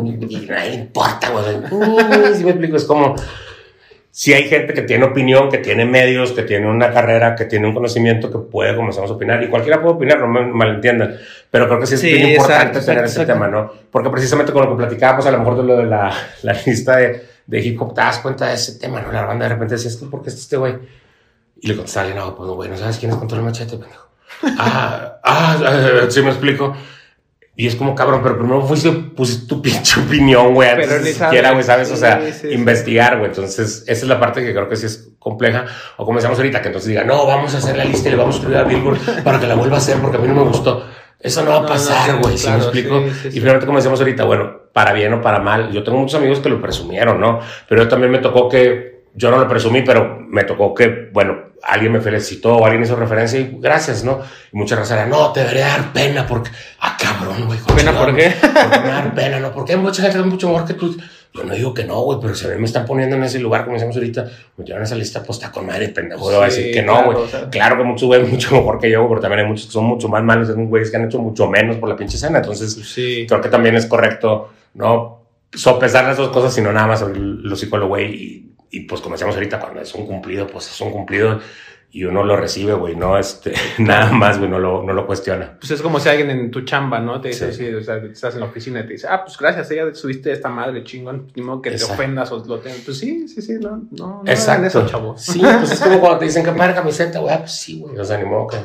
nadie importa, güey. Si me explico, es como, si hay gente que tiene opinión, que tiene medios, que tiene una carrera, que tiene un conocimiento, que puede comenzar a opinar, y cualquiera puede opinar, no me malentiendan, pero creo que sí es Sí, bien importante exacto, tener exacto, ese exacto. tema, ¿no? Porque precisamente con lo que platicábamos, a lo mejor de lo de la, la lista de, de hip hop, te das cuenta de ese tema, ¿no? La banda de repente decía, ¿esto por qué está este güey? Y le contestaba, no, pues güey, ¿no sabes quién es Control Machete, pendejo? ah, ah, eh, sí me explico. Y es como, cabrón, pero primero fuiste, pusiste tu pinche opinión, güey, antes Pero ni siquiera, güey, sabes. O sea, Sí, sí, sí. investigar, güey. Entonces, esa es la parte que creo que sí es compleja. O como decíamos ahorita, que entonces diga, no, vamos a hacer la lista y le vamos a escribir a Billboard para que la vuelva a hacer porque a mí no me gustó. Eso no va a No, no, pasar, claro, güey, ¿sí me explico? sí, sí, y sí. finalmente, como decíamos ahorita, bueno, para bien o para mal, yo tengo muchos amigos que lo presumieron, ¿no? Pero yo también me tocó que, yo no lo presumí, pero me tocó que, bueno, alguien me felicitó o alguien hizo referencia y gracias, ¿no? Y muchas era, no, te debería dar pena porque, ah, cabrón, güey. ¿Pena por qué? Porque me da pena, ¿no? Porque hay mucha gente mucho amor que tú, Yo no digo que no, güey, pero si a mí me están poniendo en ese lugar, como decíamos ahorita, me llevan a esa lista, pues está con madre, pendejo. voy a decir que no, güey. Claro, que muchos güeyes mucho mejor que yo, pero también hay muchos que son mucho más malos, hay güeyes que han hecho mucho menos por la pinche escena. Entonces, sí. creo que también es correcto, ¿no? Sopesar las dos cosas, sino nada más lo psicólogo, güey. Y, pues como decíamos ahorita, cuando es un cumplido, pues es un cumplido y uno lo recibe, güey, no, este, nada más, güey, no lo, no lo cuestiona. Pues es como si alguien en tu chamba, ¿no? Te dice, sí. o sea, estás en la oficina y te dice, ah, pues gracias, ella subiste esta madre, chingón, ni modo que te ofendas o lo tengas. Pues sí, sí, sí, no, no, no Exacto. eso, chavo. Sí, pues es como cuando te dicen que para camiseta, güey, ah, pues sí, güey, o sea, ni modo que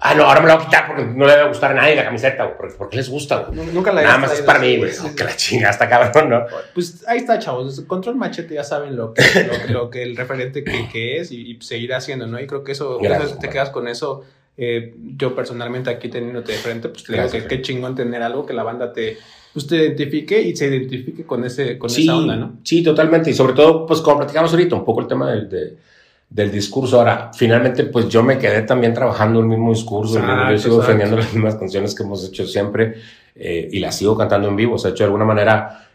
Ah, no, ahora me la voy a quitar porque no le debe gustar a nadie la camiseta, güey. Porque, porque les gusta, güey. Nunca la Nada más es para mí, güey. Que la chinga está cabrón, ¿no? Pues ahí está, chavos. Control Machete ya saben lo que, lo, que el referente que, que es y, y, seguirá haciendo, ¿no? Y creo que eso, Gracias, te quedas con eso. Eh, yo personalmente aquí teniéndote de frente, pues te digo que qué chingón tener algo que la banda te, pues, te identifique y se identifique con, ese, con esa onda, ¿no? Sí, totalmente. Y sobre todo, pues como platicamos ahorita, un poco el tema del... De, del discurso. Ahora, finalmente, pues yo me quedé también trabajando el mismo discurso, yo sigo defendiendo las mismas canciones que hemos hecho siempre eh, y las sigo cantando en vivo. O sea, hecho de alguna manera,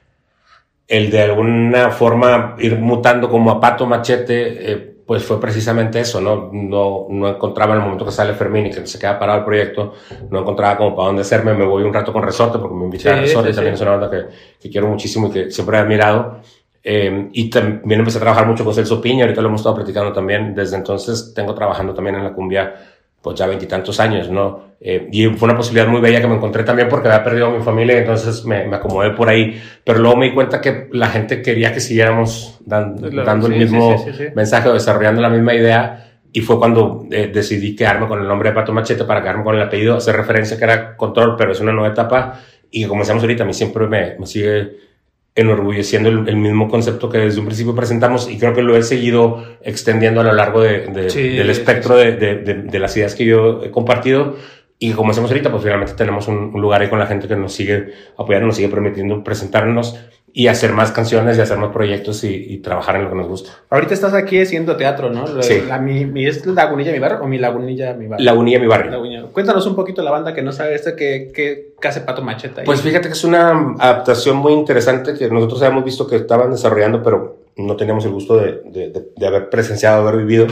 el de alguna forma ir mutando como a pato machete, eh, pues fue precisamente eso, ¿no? ¿no? No encontraba en el momento que sale Fermín y que se queda parado el proyecto, no encontraba como para dónde hacerme, me voy un rato con Resorte porque me invité a Resorte, también es una banda que, que quiero muchísimo y que siempre he admirado. Eh, y también empecé a trabajar mucho con Celso Piña, ahorita lo hemos estado platicando también. Desde entonces tengo trabajando también en la cumbia, pues ya veintitantos años, ¿no? Eh, y fue una posibilidad muy bella que me encontré también porque había perdido a mi familia, entonces me, me, acomodé por ahí. Pero luego me di cuenta que la gente quería que siguiéramos dando el mismo mensaje o desarrollando la misma idea. Y fue cuando eh, decidí quedarme con el nombre de Pato Machete para quedarme con el apellido, hacer referencia que era control, pero es una nueva etapa. Y como decíamos ahorita, a mí siempre me, me sigue enorgulleciendo el, el, mismo concepto que desde un principio presentamos y creo que lo he seguido extendiendo a lo largo de, del espectro de, de, las ideas que yo he compartido. Y como hacemos ahorita, pues finalmente tenemos un, un, lugar ahí con la gente que nos sigue apoyando, nos sigue permitiendo presentarnos y hacer más canciones y hacer más proyectos y, trabajar en lo que nos gusta. Ahorita estás aquí haciendo teatro, ¿no? Sí. La, mi, mi, ¿Es Lagunilla mi barrio o mi Lagunilla mi barrio? Lagunilla mi barrio. Cuéntanos un poquito la banda que no sabe esto, que, que, hace Pato Macheta. Pues fíjate que es una adaptación muy interesante que nosotros habíamos visto que estaban desarrollando, pero no teníamos el gusto de, de, de haber presenciado, haber vivido.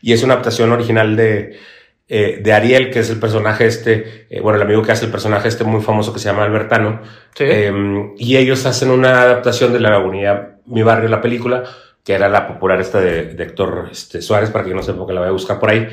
Y es una adaptación original de eh, de Ariel, que es el personaje este, eh, bueno, el amigo que hace el personaje este muy famoso que se llama Albertano. Em, y ellos hacen una adaptación de La Lagunilla, Mi Barrio, la película, que era la popular esta de, Héctor este, Suárez, para que no sepa que la voy a buscar por ahí.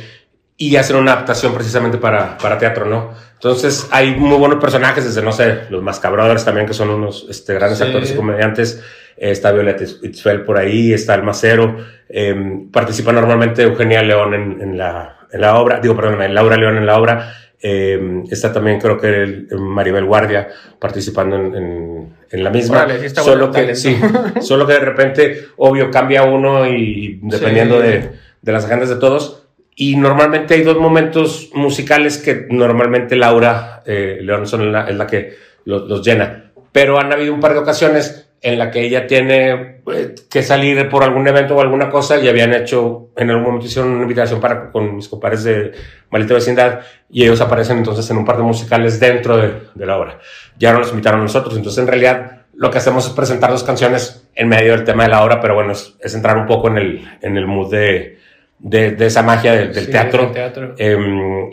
Y hacen una adaptación precisamente para, para teatro, ¿no? Entonces hay muy buenos personajes, desde, no sé, los Mascabrothers también, que son unos este, grandes actores y comediantes. está Violeta Itzfeld por ahí, está El Macero. Em, participa normalmente Eugenia León en, en la en la obra, digo, perdón, Laura León en la obra. Eh, está también creo que el, Maribel Guardia participando en, en, la misma. solo, que, sí, solo que de repente, obvio, cambia uno y dependiendo de, de, las agendas de todos. Y normalmente hay dos momentos musicales que normalmente Laura eh, León son la, es la que los, los llena. Pero han habido un par de ocasiones en la que ella tiene eh, que salir por algún evento o alguna cosa y habían hecho, en algún momento hicieron una invitación para, con mis compadres de Malita Vecindad y ellos aparecen entonces en un par de musicales dentro de, de, la obra. Ya no los invitaron a nosotros, entonces en realidad lo que hacemos es presentar dos canciones en medio del tema de la obra, pero bueno, es, entrar un poco en el, en el mood de, de, de esa magia del teatro. teatro. Eh,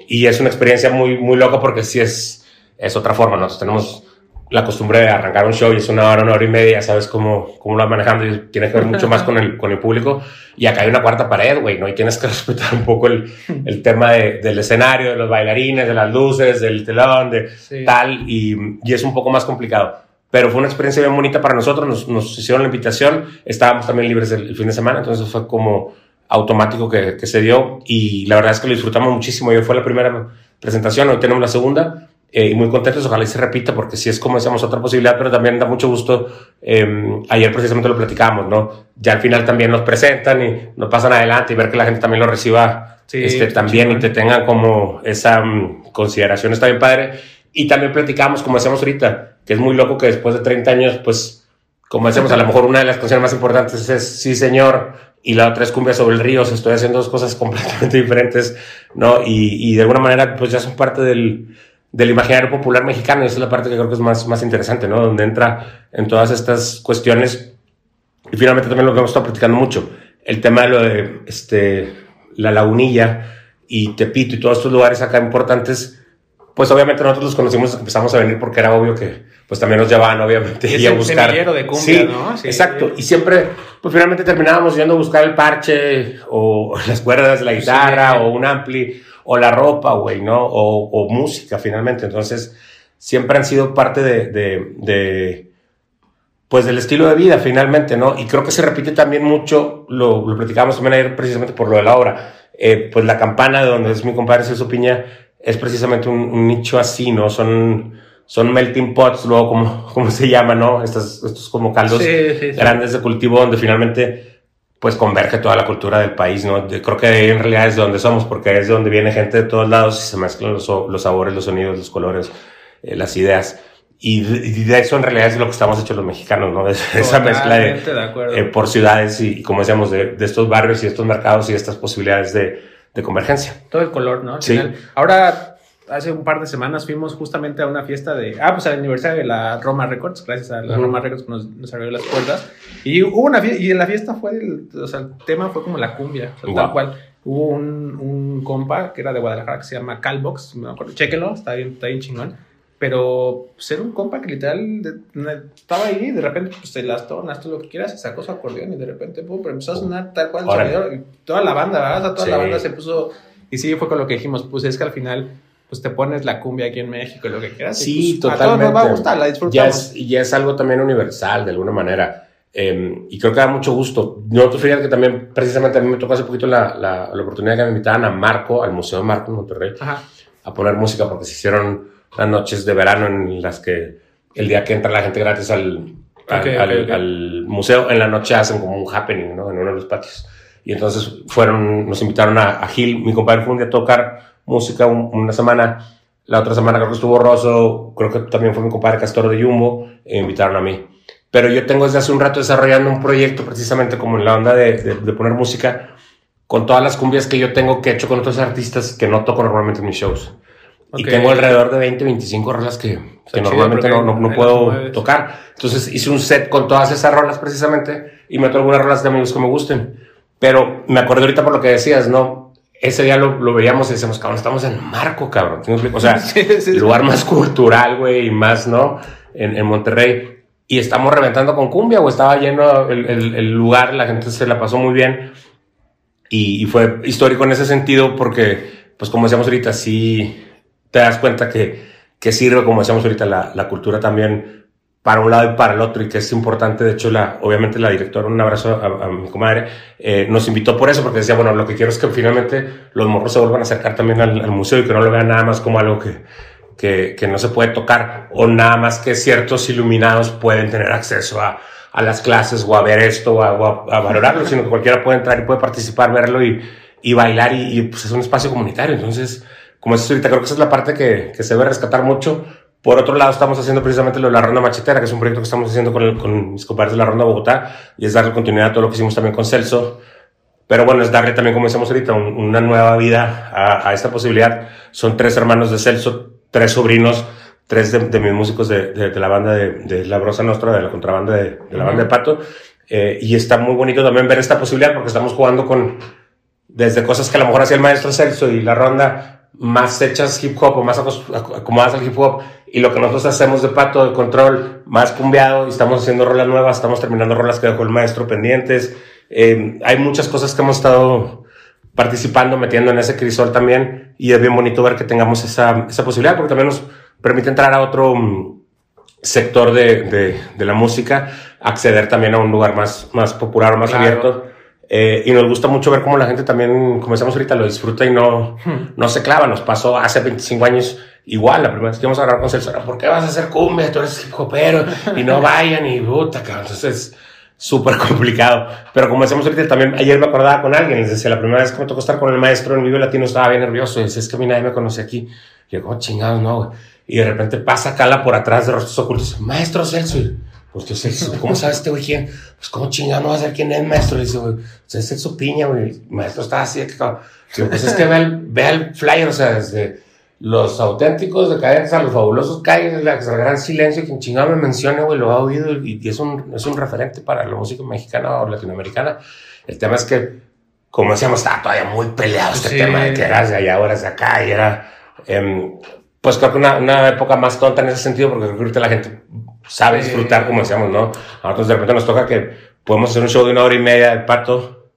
y es una experiencia muy, muy loca porque sí es, es otra forma, nosotros tenemos la costumbre de arrancar un show y es una hora, una hora y media, sabes cómo, cómo lo vas manejando y tiene que ver mucho más con el, con el público. Y acá hay una cuarta pared, güey, ¿no? Y tienes que respetar un poco el, el tema de, del escenario, de los bailarines, de las luces, del telón, de tal, y, y, es un poco más complicado. Pero fue una experiencia bien bonita para nosotros, nos, nos hicieron la invitación, estábamos también libres el, fin de semana, entonces fue como automático que, que se dio y la verdad es que lo disfrutamos muchísimo. Yo fue la primera presentación, hoy tenemos la segunda eh, y muy contentos, ojalá y se repita, porque si es como decíamos otra posibilidad, pero también da mucho gusto. Eh, ayer precisamente lo platicábamos, ¿no? Ya al final también nos presentan y nos pasan adelante y ver que la gente también lo reciba este, también y te tengan como esa um, consideración está bien padre. Y también platicamos, como decíamos ahorita, que es muy loco que después de 30 años, pues, como decíamos, a lo mejor una de las canciones más importantes es Sí, Señor, y la otra es Cumbia sobre el Río, o sea, estoy haciendo dos cosas completamente diferentes, ¿no? Y, y de alguna manera, pues ya son parte del del imaginario popular mexicano. Y esa es la parte que creo que es más, más interesante, ¿no? Donde entra en todas estas cuestiones. Y finalmente también lo que hemos estado platicando mucho, el tema de lo de este, la lagunilla y Tepito y todos estos lugares acá importantes, pues obviamente nosotros los conocimos, empezamos a venir porque era obvio que pues también nos llevaban obviamente y, a buscar. de cumbia, sí, ¿no? Sí, exacto. Y siempre, pues finalmente terminábamos yendo a buscar el parche o las cuerdas de la guitarra o un ampli o la ropa, güey, ¿no? O, música finalmente. Entonces, siempre han sido parte de, de, pues del estilo de vida finalmente, ¿no? Y creo que se repite también mucho, lo, lo platicábamos también ayer precisamente por lo de la obra, eh, pues la campana de donde es mi compadre Celso Piña es precisamente un nicho así, ¿no? Son son melting pots, luego como, como se llama, ¿no? Estos, estos como caldos grandes de cultivo donde finalmente pues converge toda la cultura del país, ¿no? creo que en realidad es de donde somos, porque es de donde viene gente de todos lados y se mezclan los, los sabores, los sonidos, los colores, eh, las ideas. Y de, eso en realidad es lo que estamos hechos los mexicanos, ¿no? esa mezcla de, eh, por ciudades y, como decíamos, de, de, estos barrios y estos mercados y estas posibilidades de, de convergencia. Todo el color, ¿no? sí. Ahora hace un par de semanas fuimos justamente a una fiesta de, ah, pues al aniversario de la Roma Records, gracias a la Roma Records que nos, nos, abrió las puertas. Y hubo una fiesta, y en la fiesta fue, el, o sea, el tema fue como la cumbia, tal cual. Hubo un, un, compa que era de Guadalajara que se llama Calbox, me acuerdo, chéquenlo, está bien, está bien chingón. Pero ser pues, un compa que literal estaba ahí y de repente pues te las tonas, todo lo que quieras, sacó su acordeón y de repente pum, pero empezó a sonar tal cual y toda la banda, ¿verdad? toda la banda se puso... Y sí, fue con lo que dijimos, pues es que al final pues te pones la cumbia aquí en México, lo que quieras. Sí, pues, totalmente. A todos nos va a gustar, la disfrutamos. Ya es, ya es algo también universal, de alguna manera. Em, y creo que da mucho gusto. Yo, fíjate que también, precisamente, a mí me tocó hace poquito la, la, la oportunidad que me invitaran a Marco, al Museo Marco en Monterrey, a poner música, porque se hicieron las noches de verano en las que el día que entra la gente gratis al, al, al, museo, en la noche hacen como un happening, ¿no? En uno de los patios. Y entonces fueron, nos invitaron a, a Gil, mi compadre fue un día a tocar música una semana. La otra semana creo que estuvo Rosso, creo que también fue mi compadre Castor de Jumbo, e invitaron a mí. Pero yo tengo desde hace un rato desarrollando un proyecto precisamente como en la onda de, de, poner música con todas las cumbias que yo tengo que he hecho con otros artistas que no toco normalmente en mis shows. Y tengo alrededor de 20, 25 rolas que, que normalmente no, no, puedo tocar. Entonces hice un set con todas esas rolas precisamente y meto algunas rolas de amigos que me gusten. Pero me acordé ahorita por lo que decías, ¿no? Ese día lo, lo, veíamos y decíamos, cabrón, estamos en Marco, cabrón. O sea, el lugar más cultural, güey, y más, ¿no? En, en, Monterrey. Y estamos reventando con cumbia, o estaba lleno el, el, el, lugar, la gente se la pasó muy bien. Y, y, fue histórico en ese sentido porque, pues como decíamos ahorita, sí te das cuenta que, que sirve, como decíamos ahorita, la, la cultura también para un lado y para el otro y que es importante. De hecho, la, obviamente la directora, un abrazo a, mi comadre, eh, nos invitó por eso, porque decía, bueno, lo que quiero es que finalmente los morros se vuelvan a acercar también al, museo y que no lo vean nada más como algo que, que, que, no se puede tocar o nada más que ciertos iluminados pueden tener acceso a, a las clases o a ver esto o a, valorarlo, sino que cualquiera puede entrar y puede participar, verlo y, y bailar y, pues es un espacio comunitario. Entonces, como es ahorita, creo que esa es la parte que, que se debe rescatar mucho por otro lado, estamos haciendo precisamente lo de la Ronda Machetera, que es un proyecto que estamos haciendo con, con mis compañeros de la Ronda Bogotá, y es darle continuidad a todo lo que hicimos también con Celso. Pero bueno, es darle también, como decíamos ahorita, una nueva vida a, a, esta posibilidad. Son tres hermanos de Celso, tres sobrinos, tres de, de mis músicos de, de, de, la banda de, La Brosa Nostra, de la contrabanda de, la banda de Pato. Eh, y está muy bonito también ver esta posibilidad porque estamos jugando con, desde cosas que a lo mejor hacía el maestro Celso y la Ronda, más hechas hip hop o más acomodadas al hip hop y lo que nosotros hacemos de pato de control más cumbiado y estamos haciendo rolas nuevas, estamos terminando rolas que dejó el maestro pendientes. Eh, hay muchas cosas que hemos estado participando, metiendo en ese crisol también y es bien bonito ver que tengamos esa, esa posibilidad porque también nos permite entrar a otro mm, sector de, de, de, la música, acceder también a un lugar más, más popular o más abierto eh, y nos gusta mucho ver cómo la gente también, como decíamos ahorita, lo disfruta y no, hmm. no se clava. Nos pasó hace 25 años igual, la primera vez que íbamos a hablar con Celso, ¿por qué vas a hacer cumbia? Tú eres hip y no vayan y puta, cabrón. Entonces, súper complicado. Pero como decíamos ahorita, también ayer me acordaba con alguien, les decía, la primera vez que me tocó estar con el maestro en Vivo Latino estaba bien nervioso. Y decía, es que a mí nadie me conoce aquí. Y yo, oh, chingados, no, güey. Y de repente pasa Cala por atrás de rostros ocultos, maestro Celso. Pues yo sé, ¿cómo sabes este güey quién? Pues cómo chingado no va a ser quién es maestro. Le dice, güey, pues es su piña, güey. maestro está así, que pues es que ve el, ve flyer, o sea, desde los auténticos decadentes a los fabulosos caen el gran silencio, quien chingado me menciona, güey, lo ha oído y, es, un, es un referente para la música mexicana o latinoamericana. El tema es que, como decíamos, estaba todavía muy peleado este tema de que eras de allá, ahora de acá, y era, em, pues creo que una, una, época más tonta en ese sentido, porque creo que ahorita la gente sabe disfrutar, como decíamos, ¿no? A nosotros de repente nos toca que podemos hacer un show de una hora y media del pato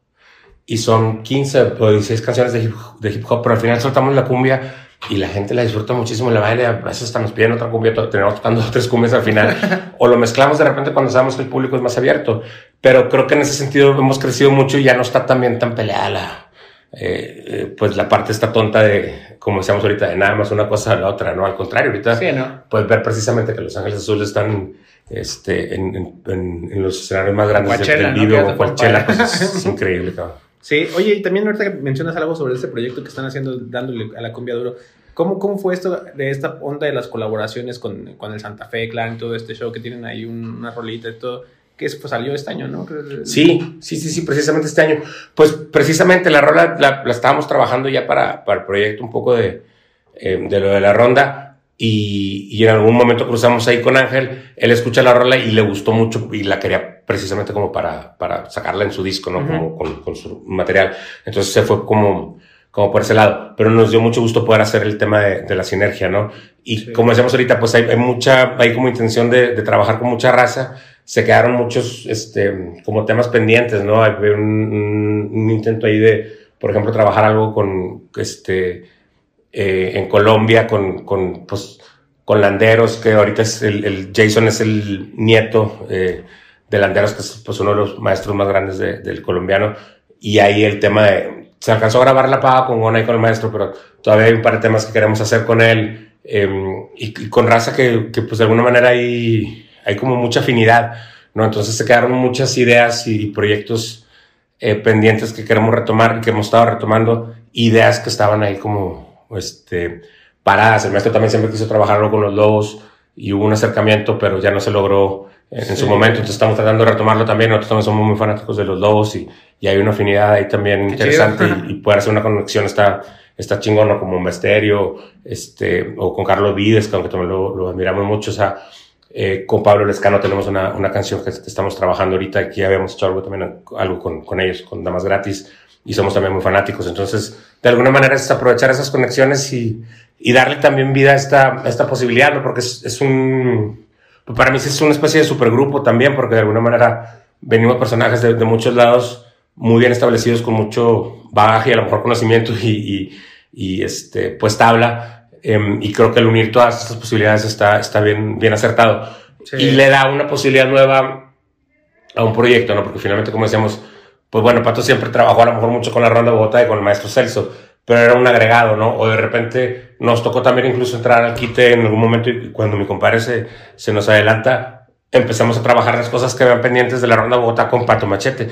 y son 15 o 16 canciones de hip, de hip hop, pero al final soltamos la cumbia y la gente la disfruta muchísimo, la baile, a veces hasta nos piden otra cumbia, tenemos tocando tres cumbias al final, o lo mezclamos de repente cuando sabemos que el público es más abierto, pero creo que en ese sentido hemos crecido mucho y ya no está tan bien tan peleada la, eh, eh, pues la parte está tonta de, como decíamos ahorita, de nada más una cosa a la otra, ¿no? Al contrario, ahorita sí, ¿no? puedes ver precisamente que Los Ángeles Azules están este, en, en, en los escenarios más grandes del vivo o Coachella, pues es increíble, cabrón. Sí, oye, y también ahorita mencionas algo sobre este proyecto que están haciendo, dándole a la cumbia duro, ¿cómo, cómo fue esto de esta onda de las colaboraciones con, con el Santa Fe Clan todo este show que tienen ahí una rolita y todo? Que pues, salió este año, ¿no? Sí, sí, sí, sí, precisamente este año. Pues precisamente la rola la, estábamos trabajando ya para, para, el proyecto un poco de, eh, de lo de la ronda y, y, en algún momento cruzamos ahí con Ángel, él escucha la rola y le gustó mucho y la quería precisamente como para, para sacarla en su disco, ¿no? Como con, con, su material. Entonces se fue como, como por ese lado, pero nos dio mucho gusto poder hacer el tema de, de la sinergia, ¿no? Y como decíamos ahorita, pues hay, hay, mucha, hay como intención de, de, trabajar con mucha raza, se quedaron muchos, este, como temas pendientes, ¿no? Hay un, un, un intento ahí de, por ejemplo, trabajar algo con, este, eh, en Colombia con, con, pues, con Landeros, que ahorita es el, el Jason es el nieto eh, de Landeros, que es pues, uno de los maestros más grandes de, del colombiano. Y ahí el tema de. Se alcanzó a grabar la paga con Gona y con el maestro, pero todavía hay un par de temas que queremos hacer con él. Eh, y, y, con raza que, que, pues de alguna manera hay, hay como mucha afinidad, ¿no? Entonces se quedaron muchas ideas y proyectos eh, pendientes que queremos retomar y que hemos estado retomando, ideas que estaban ahí como este, paradas. El maestro también siempre quiso trabajarlo con los lobos y hubo un acercamiento, pero ya no se logró en, su momento. Entonces estamos tratando de retomarlo también. Nosotros también somos muy fanáticos de los lobos y, y hay una afinidad ahí también interesante y, y, poder hacer una conexión está, está chingón, ¿no? como un misterio, este, o con Carlos Vides, que aunque también lo, lo admiramos mucho, o sea, eh, con Pablo Lescano tenemos una, una canción que, estamos trabajando ahorita, que habíamos hecho algo también, algo con, con ellos, con Damas Gratis, y somos también muy fanáticos. Entonces, de alguna manera es aprovechar esas conexiones y, y darle también vida a esta, a esta posibilidad, ¿no? Porque es, es, un, para mí es una especie de supergrupo también, porque de alguna manera venimos personajes de, de muchos lados muy bien establecidos, con mucho bagaje a lo mejor conocimiento y, y, y este, pues tabla. Eh, y creo que el unir todas estas posibilidades está, está bien, bien acertado. Sí. Y le da una posibilidad nueva a un proyecto, ¿no? Porque finalmente, como decíamos, pues bueno, Pato siempre trabajó a lo mejor mucho con la Ronda de Bogotá y con el maestro Celso, pero era un agregado, ¿no? O de repente nos tocó también incluso entrar al quite en algún momento y cuando mi compadre se, se nos adelanta, empezamos a trabajar las cosas que habían pendientes de la Ronda de Bogotá con Pato Machete.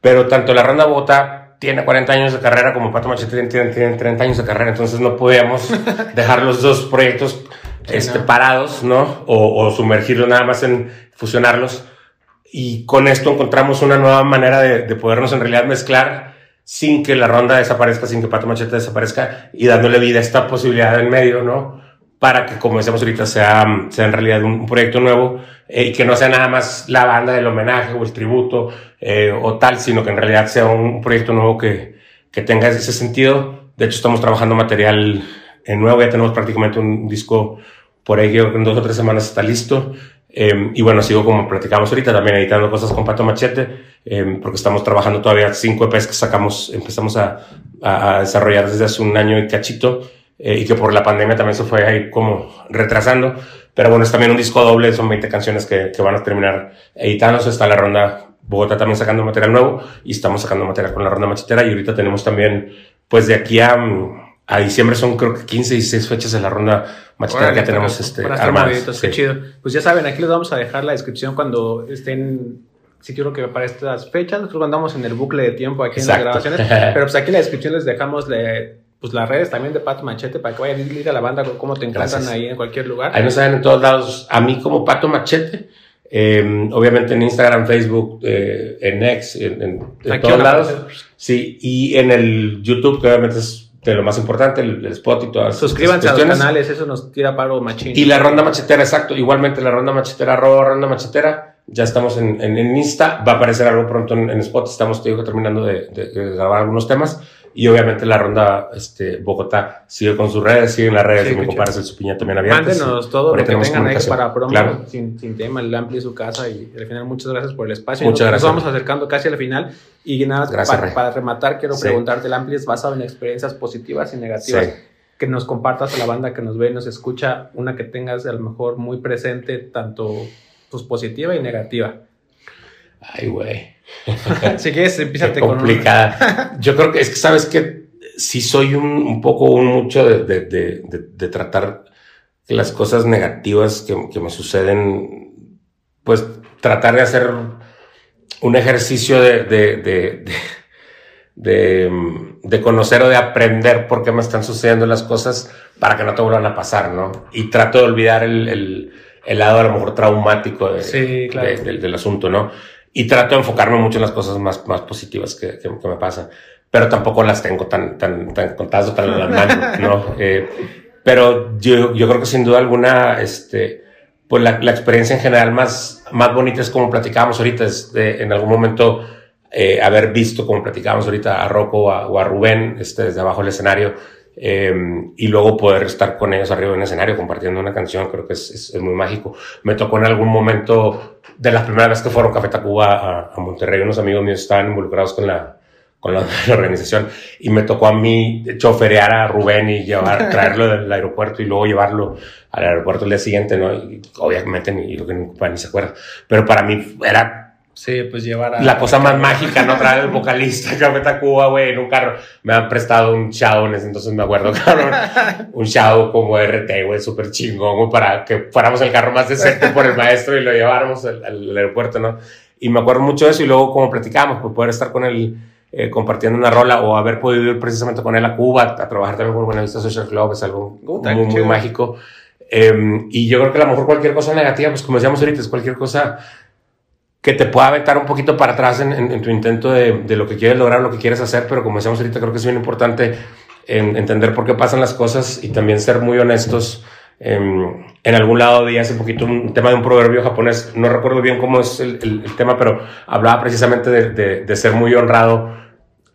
Pero tanto la Ronda de Bogotá tiene 40 años de carrera como Pato Machete tiene, tiene 30 años de carrera, entonces no podíamos dejar los dos proyectos este, no. parados, ¿no? O, o sumergirlos nada más en fusionarlos y con esto encontramos una nueva manera de, de, podernos en realidad mezclar sin que la ronda desaparezca, sin que Pato Machete desaparezca y dándole vida a esta posibilidad en medio, ¿no? Para que, como decíamos ahorita, sea, sea en realidad un, un proyecto nuevo eh, y que no sea nada más la banda del homenaje o el tributo eh, o tal, sino que en realidad sea un proyecto nuevo que, que tenga ese sentido. De hecho, estamos trabajando material nuevo, ya tenemos prácticamente un disco por ahí que en dos o tres semanas está listo. Eh, y bueno, sigo como platicamos ahorita, también editando cosas con Pato Machete, eh, porque estamos trabajando todavía cinco EPs que sacamos, empezamos a, a, desarrollar desde hace un año y cachito, eh, y que por la pandemia también se fue ahí como retrasando. Pero bueno, es también un disco doble, son 20 canciones que, que van a terminar editándose. Está la ronda Bogotá también sacando material nuevo, y estamos sacando material con la ronda machetera, y ahorita tenemos también, pues de aquí a a diciembre son creo que 15 y 16 fechas de la ronda machetera que tenemos para, este, para armadas. Sí. Chido. Pues ya saben, aquí les vamos a dejar la descripción cuando estén, si quiero que para estas fechas, nosotros andamos en el bucle de tiempo aquí Exacto. en las grabaciones, pero pues aquí en la descripción les dejamos le, pues las redes también de Pato Machete para que vayan a ir a la banda, cómo te encuentran ahí en cualquier lugar. Ahí nos saben en todos lados, a mí como Pato Machete, eh, obviamente en Instagram, Facebook, eh, en X, en, en, en todos lados. Sí, y en el YouTube, que obviamente es de lo más importante, el, spot y todas Suscríbanse a los canales, eso nos tira paro machín. Y la ronda machetera, exacto. Igualmente la ronda machetera, arroba ronda machetera. Ya estamos en, en, Insta. Va a aparecer algo pronto en, Spot. Estamos, te digo, terminando de, de grabar algunos temas. Y obviamente la ronda este, Bogotá sigue con sus redes, sigue en las redes, sí, mi compadre el Supiña también abierto. Mándenos todo lo que tengan ahí para promo, sin, sin, tema, el amplio su casa y al final muchas gracias por el espacio. Muchas nos, gracias. Nos vamos acercando casi al final y nada, para, para, rematar quiero sí. preguntarte, el amplio es basado en experiencias positivas y negativas. Que nos compartas a la banda que nos ve y nos escucha, una que tengas a lo mejor muy presente, tanto pues, positiva y negativa. Ay, güey. Si quieres, empieza complicada. Con Yo creo que es que sabes que sí soy un, un poco un mucho de, de, de, de, tratar las cosas negativas que, que, me suceden, pues tratar de hacer un ejercicio de, de, conocer o de aprender por qué me están sucediendo las cosas para que no te vuelvan a pasar, ¿no? Y trato de olvidar el, el, el lado a lo mejor traumático sí, claro. del asunto, ¿no? Y trato de enfocarme mucho en las cosas más, más positivas que, que, que me pasan, pero tampoco las tengo tan, tan, tan contadas o tan en las manos, ¿no? Eh, pero yo, yo creo que sin duda alguna, este, pues la, la, experiencia en general más, más bonita es como platicábamos ahorita, es de, en algún momento eh, haber visto, como platicábamos ahorita, a Rocco o a, o a Rubén, este, desde abajo del escenario, eh, y luego poder estar con ellos arriba en el escenario compartiendo una canción, creo que es, es, es, muy mágico. Me tocó en algún momento, de las primeras veces que fueron Café Tacuba a, a Monterrey, unos amigos míos estaban involucrados con la, con la, la, organización y me tocó a mí choferear a Rubén y llevar, traerlo del aeropuerto y luego llevarlo al aeropuerto el día siguiente, ¿no? Y obviamente ni, yo que ni, ni se acuerda, pero para mí era Sí, pues llevar a... La cosa más mágica, ¿no? Traer el vocalista Café Tacuba, güey, en un carro. Me han prestado un Shadow en ese entonces, me acuerdo, cabrón. un Shadow como RT, güey, súper chingón, güey, para que fuéramos el carro más decente por el maestro y lo lleváramos al, al, aeropuerto, ¿no? Y me acuerdo mucho de eso y luego como platicamos, pues poder estar con él eh, compartiendo una rola o haber podido ir precisamente con él a Cuba a trabajar también con Buenavista Social Club es algo Puta, muy, muy mágico. Eh, y yo creo que a lo mejor cualquier cosa negativa, pues como decíamos ahorita, es cualquier cosa que te pueda aventar un poquito para atrás en, en, tu intento de, de, lo que quieres lograr, lo que quieres hacer, pero como decíamos ahorita, creo que es bien importante en, entender por qué pasan las cosas y también ser muy honestos. En, en algún lado vi hace poquito un tema de un proverbio japonés, no recuerdo bien cómo es el, el, tema, pero hablaba precisamente de, de, ser muy honrado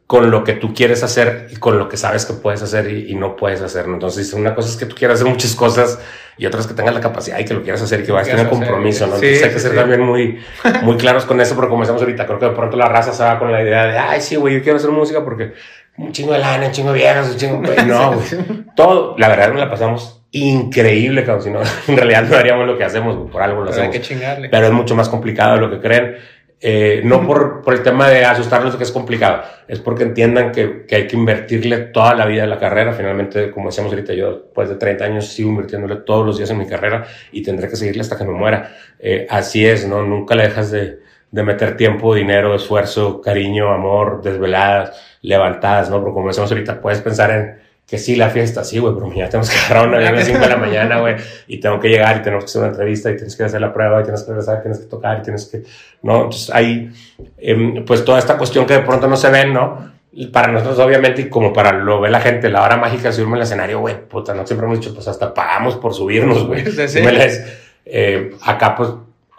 con lo que tú quieres hacer y con lo que sabes que puedes hacer y, y no puedes hacer. Entonces, una cosa es que tú quieras hacer muchas cosas y otras que tengas la capacidad y que lo quieras hacer y que vayas a tener compromiso, ¿no? Entonces, sí, hay que ser sí. también muy, muy claros con eso, pero como decíamos ahorita, creo que de pronto la raza se va con la idea de, ay, sí, güey, yo quiero hacer música porque un chingo de lana, un chingo de viejas, un chingo, güey, no, güey. Todo, la verdad, nos la pasamos increíble, cabrón. Si no, en realidad no haríamos lo que hacemos, por algo lo pero hacemos. Hay que chingarle. Pero es mucho más complicado de lo que creen. Eh, no por, por el tema de asustarlos de que es complicado, es porque entiendan que, que, hay que invertirle toda la vida de la carrera. Finalmente, como decíamos ahorita, yo después de 30 años sigo invirtiéndole todos los días en mi carrera y tendré que seguirle hasta que me muera. Eh, así es, ¿no? Nunca le dejas de, de meter tiempo, dinero, esfuerzo, cariño, amor, desveladas, levantadas, ¿no? Porque como decíamos ahorita, puedes pensar en que sí, la fiesta, sí, güey, pero ya tenemos que agarrar una avión a las 5 de la mañana, güey, y tengo que llegar y tenemos que hacer una entrevista y tienes que hacer la prueba y tienes que regresar, tienes que tocar y tienes que, ¿no? Entonces hay, eh, pues toda esta cuestión que de pronto no se ven, ¿no? Para nosotros, obviamente, y como para lo ve la gente, la hora mágica de subirme al escenario, güey, puta, no siempre hemos dicho, pues hasta pagamos por subirnos, güey. Sí, sí. Eh, acá, pues,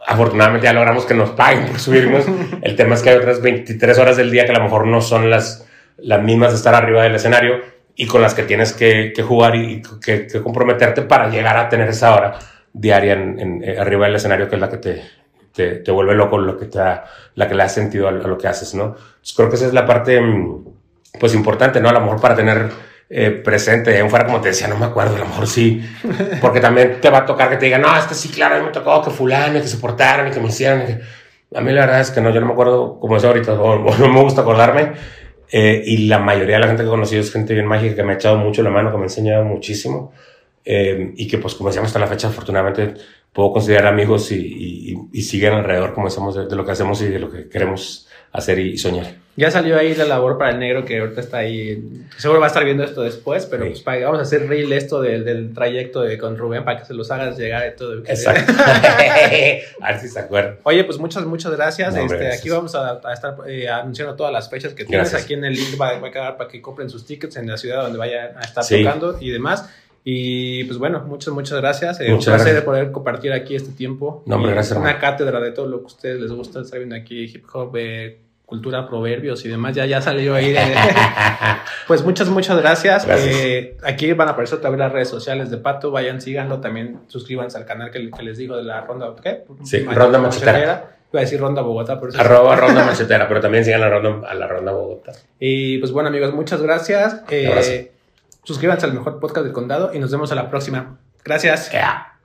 afortunadamente ya logramos que nos paguen por subirnos. El tema es que hay otras 23 horas del día que a lo mejor no son las, las mismas de estar arriba del escenario y con las que tienes que, que jugar y que, que, comprometerte para llegar a tener esa hora diaria en, en, eh, arriba del escenario, que es la que te, te, te, vuelve loco, lo que te da, la que le da sentido a, lo que haces, ¿no? Entonces creo que esa es la parte, mm, pues, importante, ¿no? A lo mejor para tener eh, presente, en fuera como te decía, no me acuerdo, a lo mejor sí, porque también te va a tocar que te digan, no, este sí, claro, a mí me tocó que fulano, que se portaron, y que me hicieron, y que... a mí la verdad es que no, yo no me acuerdo como es ahorita, o, o no me gusta acordarme, eh, y la mayoría de la gente que he conocido es gente bien mágica que me ha echado mucho la mano, que me ha enseñado muchísimo. Eh, y que, pues, como decíamos hasta la fecha, afortunadamente puedo considerar amigos y, y, y siguen alrededor, como decíamos, de, de, lo que hacemos y de lo que queremos hacer y, y soñar. Ya salió ahí la labor para el negro que ahorita está ahí. Seguro va a estar viendo esto después, pero Sí. pues para- vamos a hacer reel esto del, del trayecto de con Rubén para que se los hagas llegar y todo. Exacto. a ver si se acuerdan. Oye, pues muchas, muchas gracias. No, hombre, este, gracias. Aquí vamos a, a estar eh, anunciando todas las fechas que tienes. Gracias. Aquí en el link va, va a quedar para que compren sus tickets en la ciudad donde vayan a estar Sí. tocando y demás. Y pues bueno, muchas, muchas gracias. Eh, un placer gracias. poder compartir aquí este tiempo. No, hombre, gracias, Una hermano. cátedra de todo lo que a ustedes les gusta. Estar viendo aquí hip hop, eh, cultura, proverbios y demás. Ya, ya salió ahí. eh. Pues muchas, muchas gracias. Gracias. Eh, aquí van a aparecer también las redes sociales de Pato. Vayan, síganlo. También suscríbanse al canal que, que les digo de la ronda. ¿Qué? Sí, Ronda Machetera. Iba a decir Ronda Bogotá, por eso. Arroba Ronda Machetera, pero también sigan la ronda, a la Ronda Bogotá. Y pues bueno, amigos, muchas gracias. Eh, suscríbanse al mejor podcast del condado y nos vemos a la próxima. Gracias. Yeah.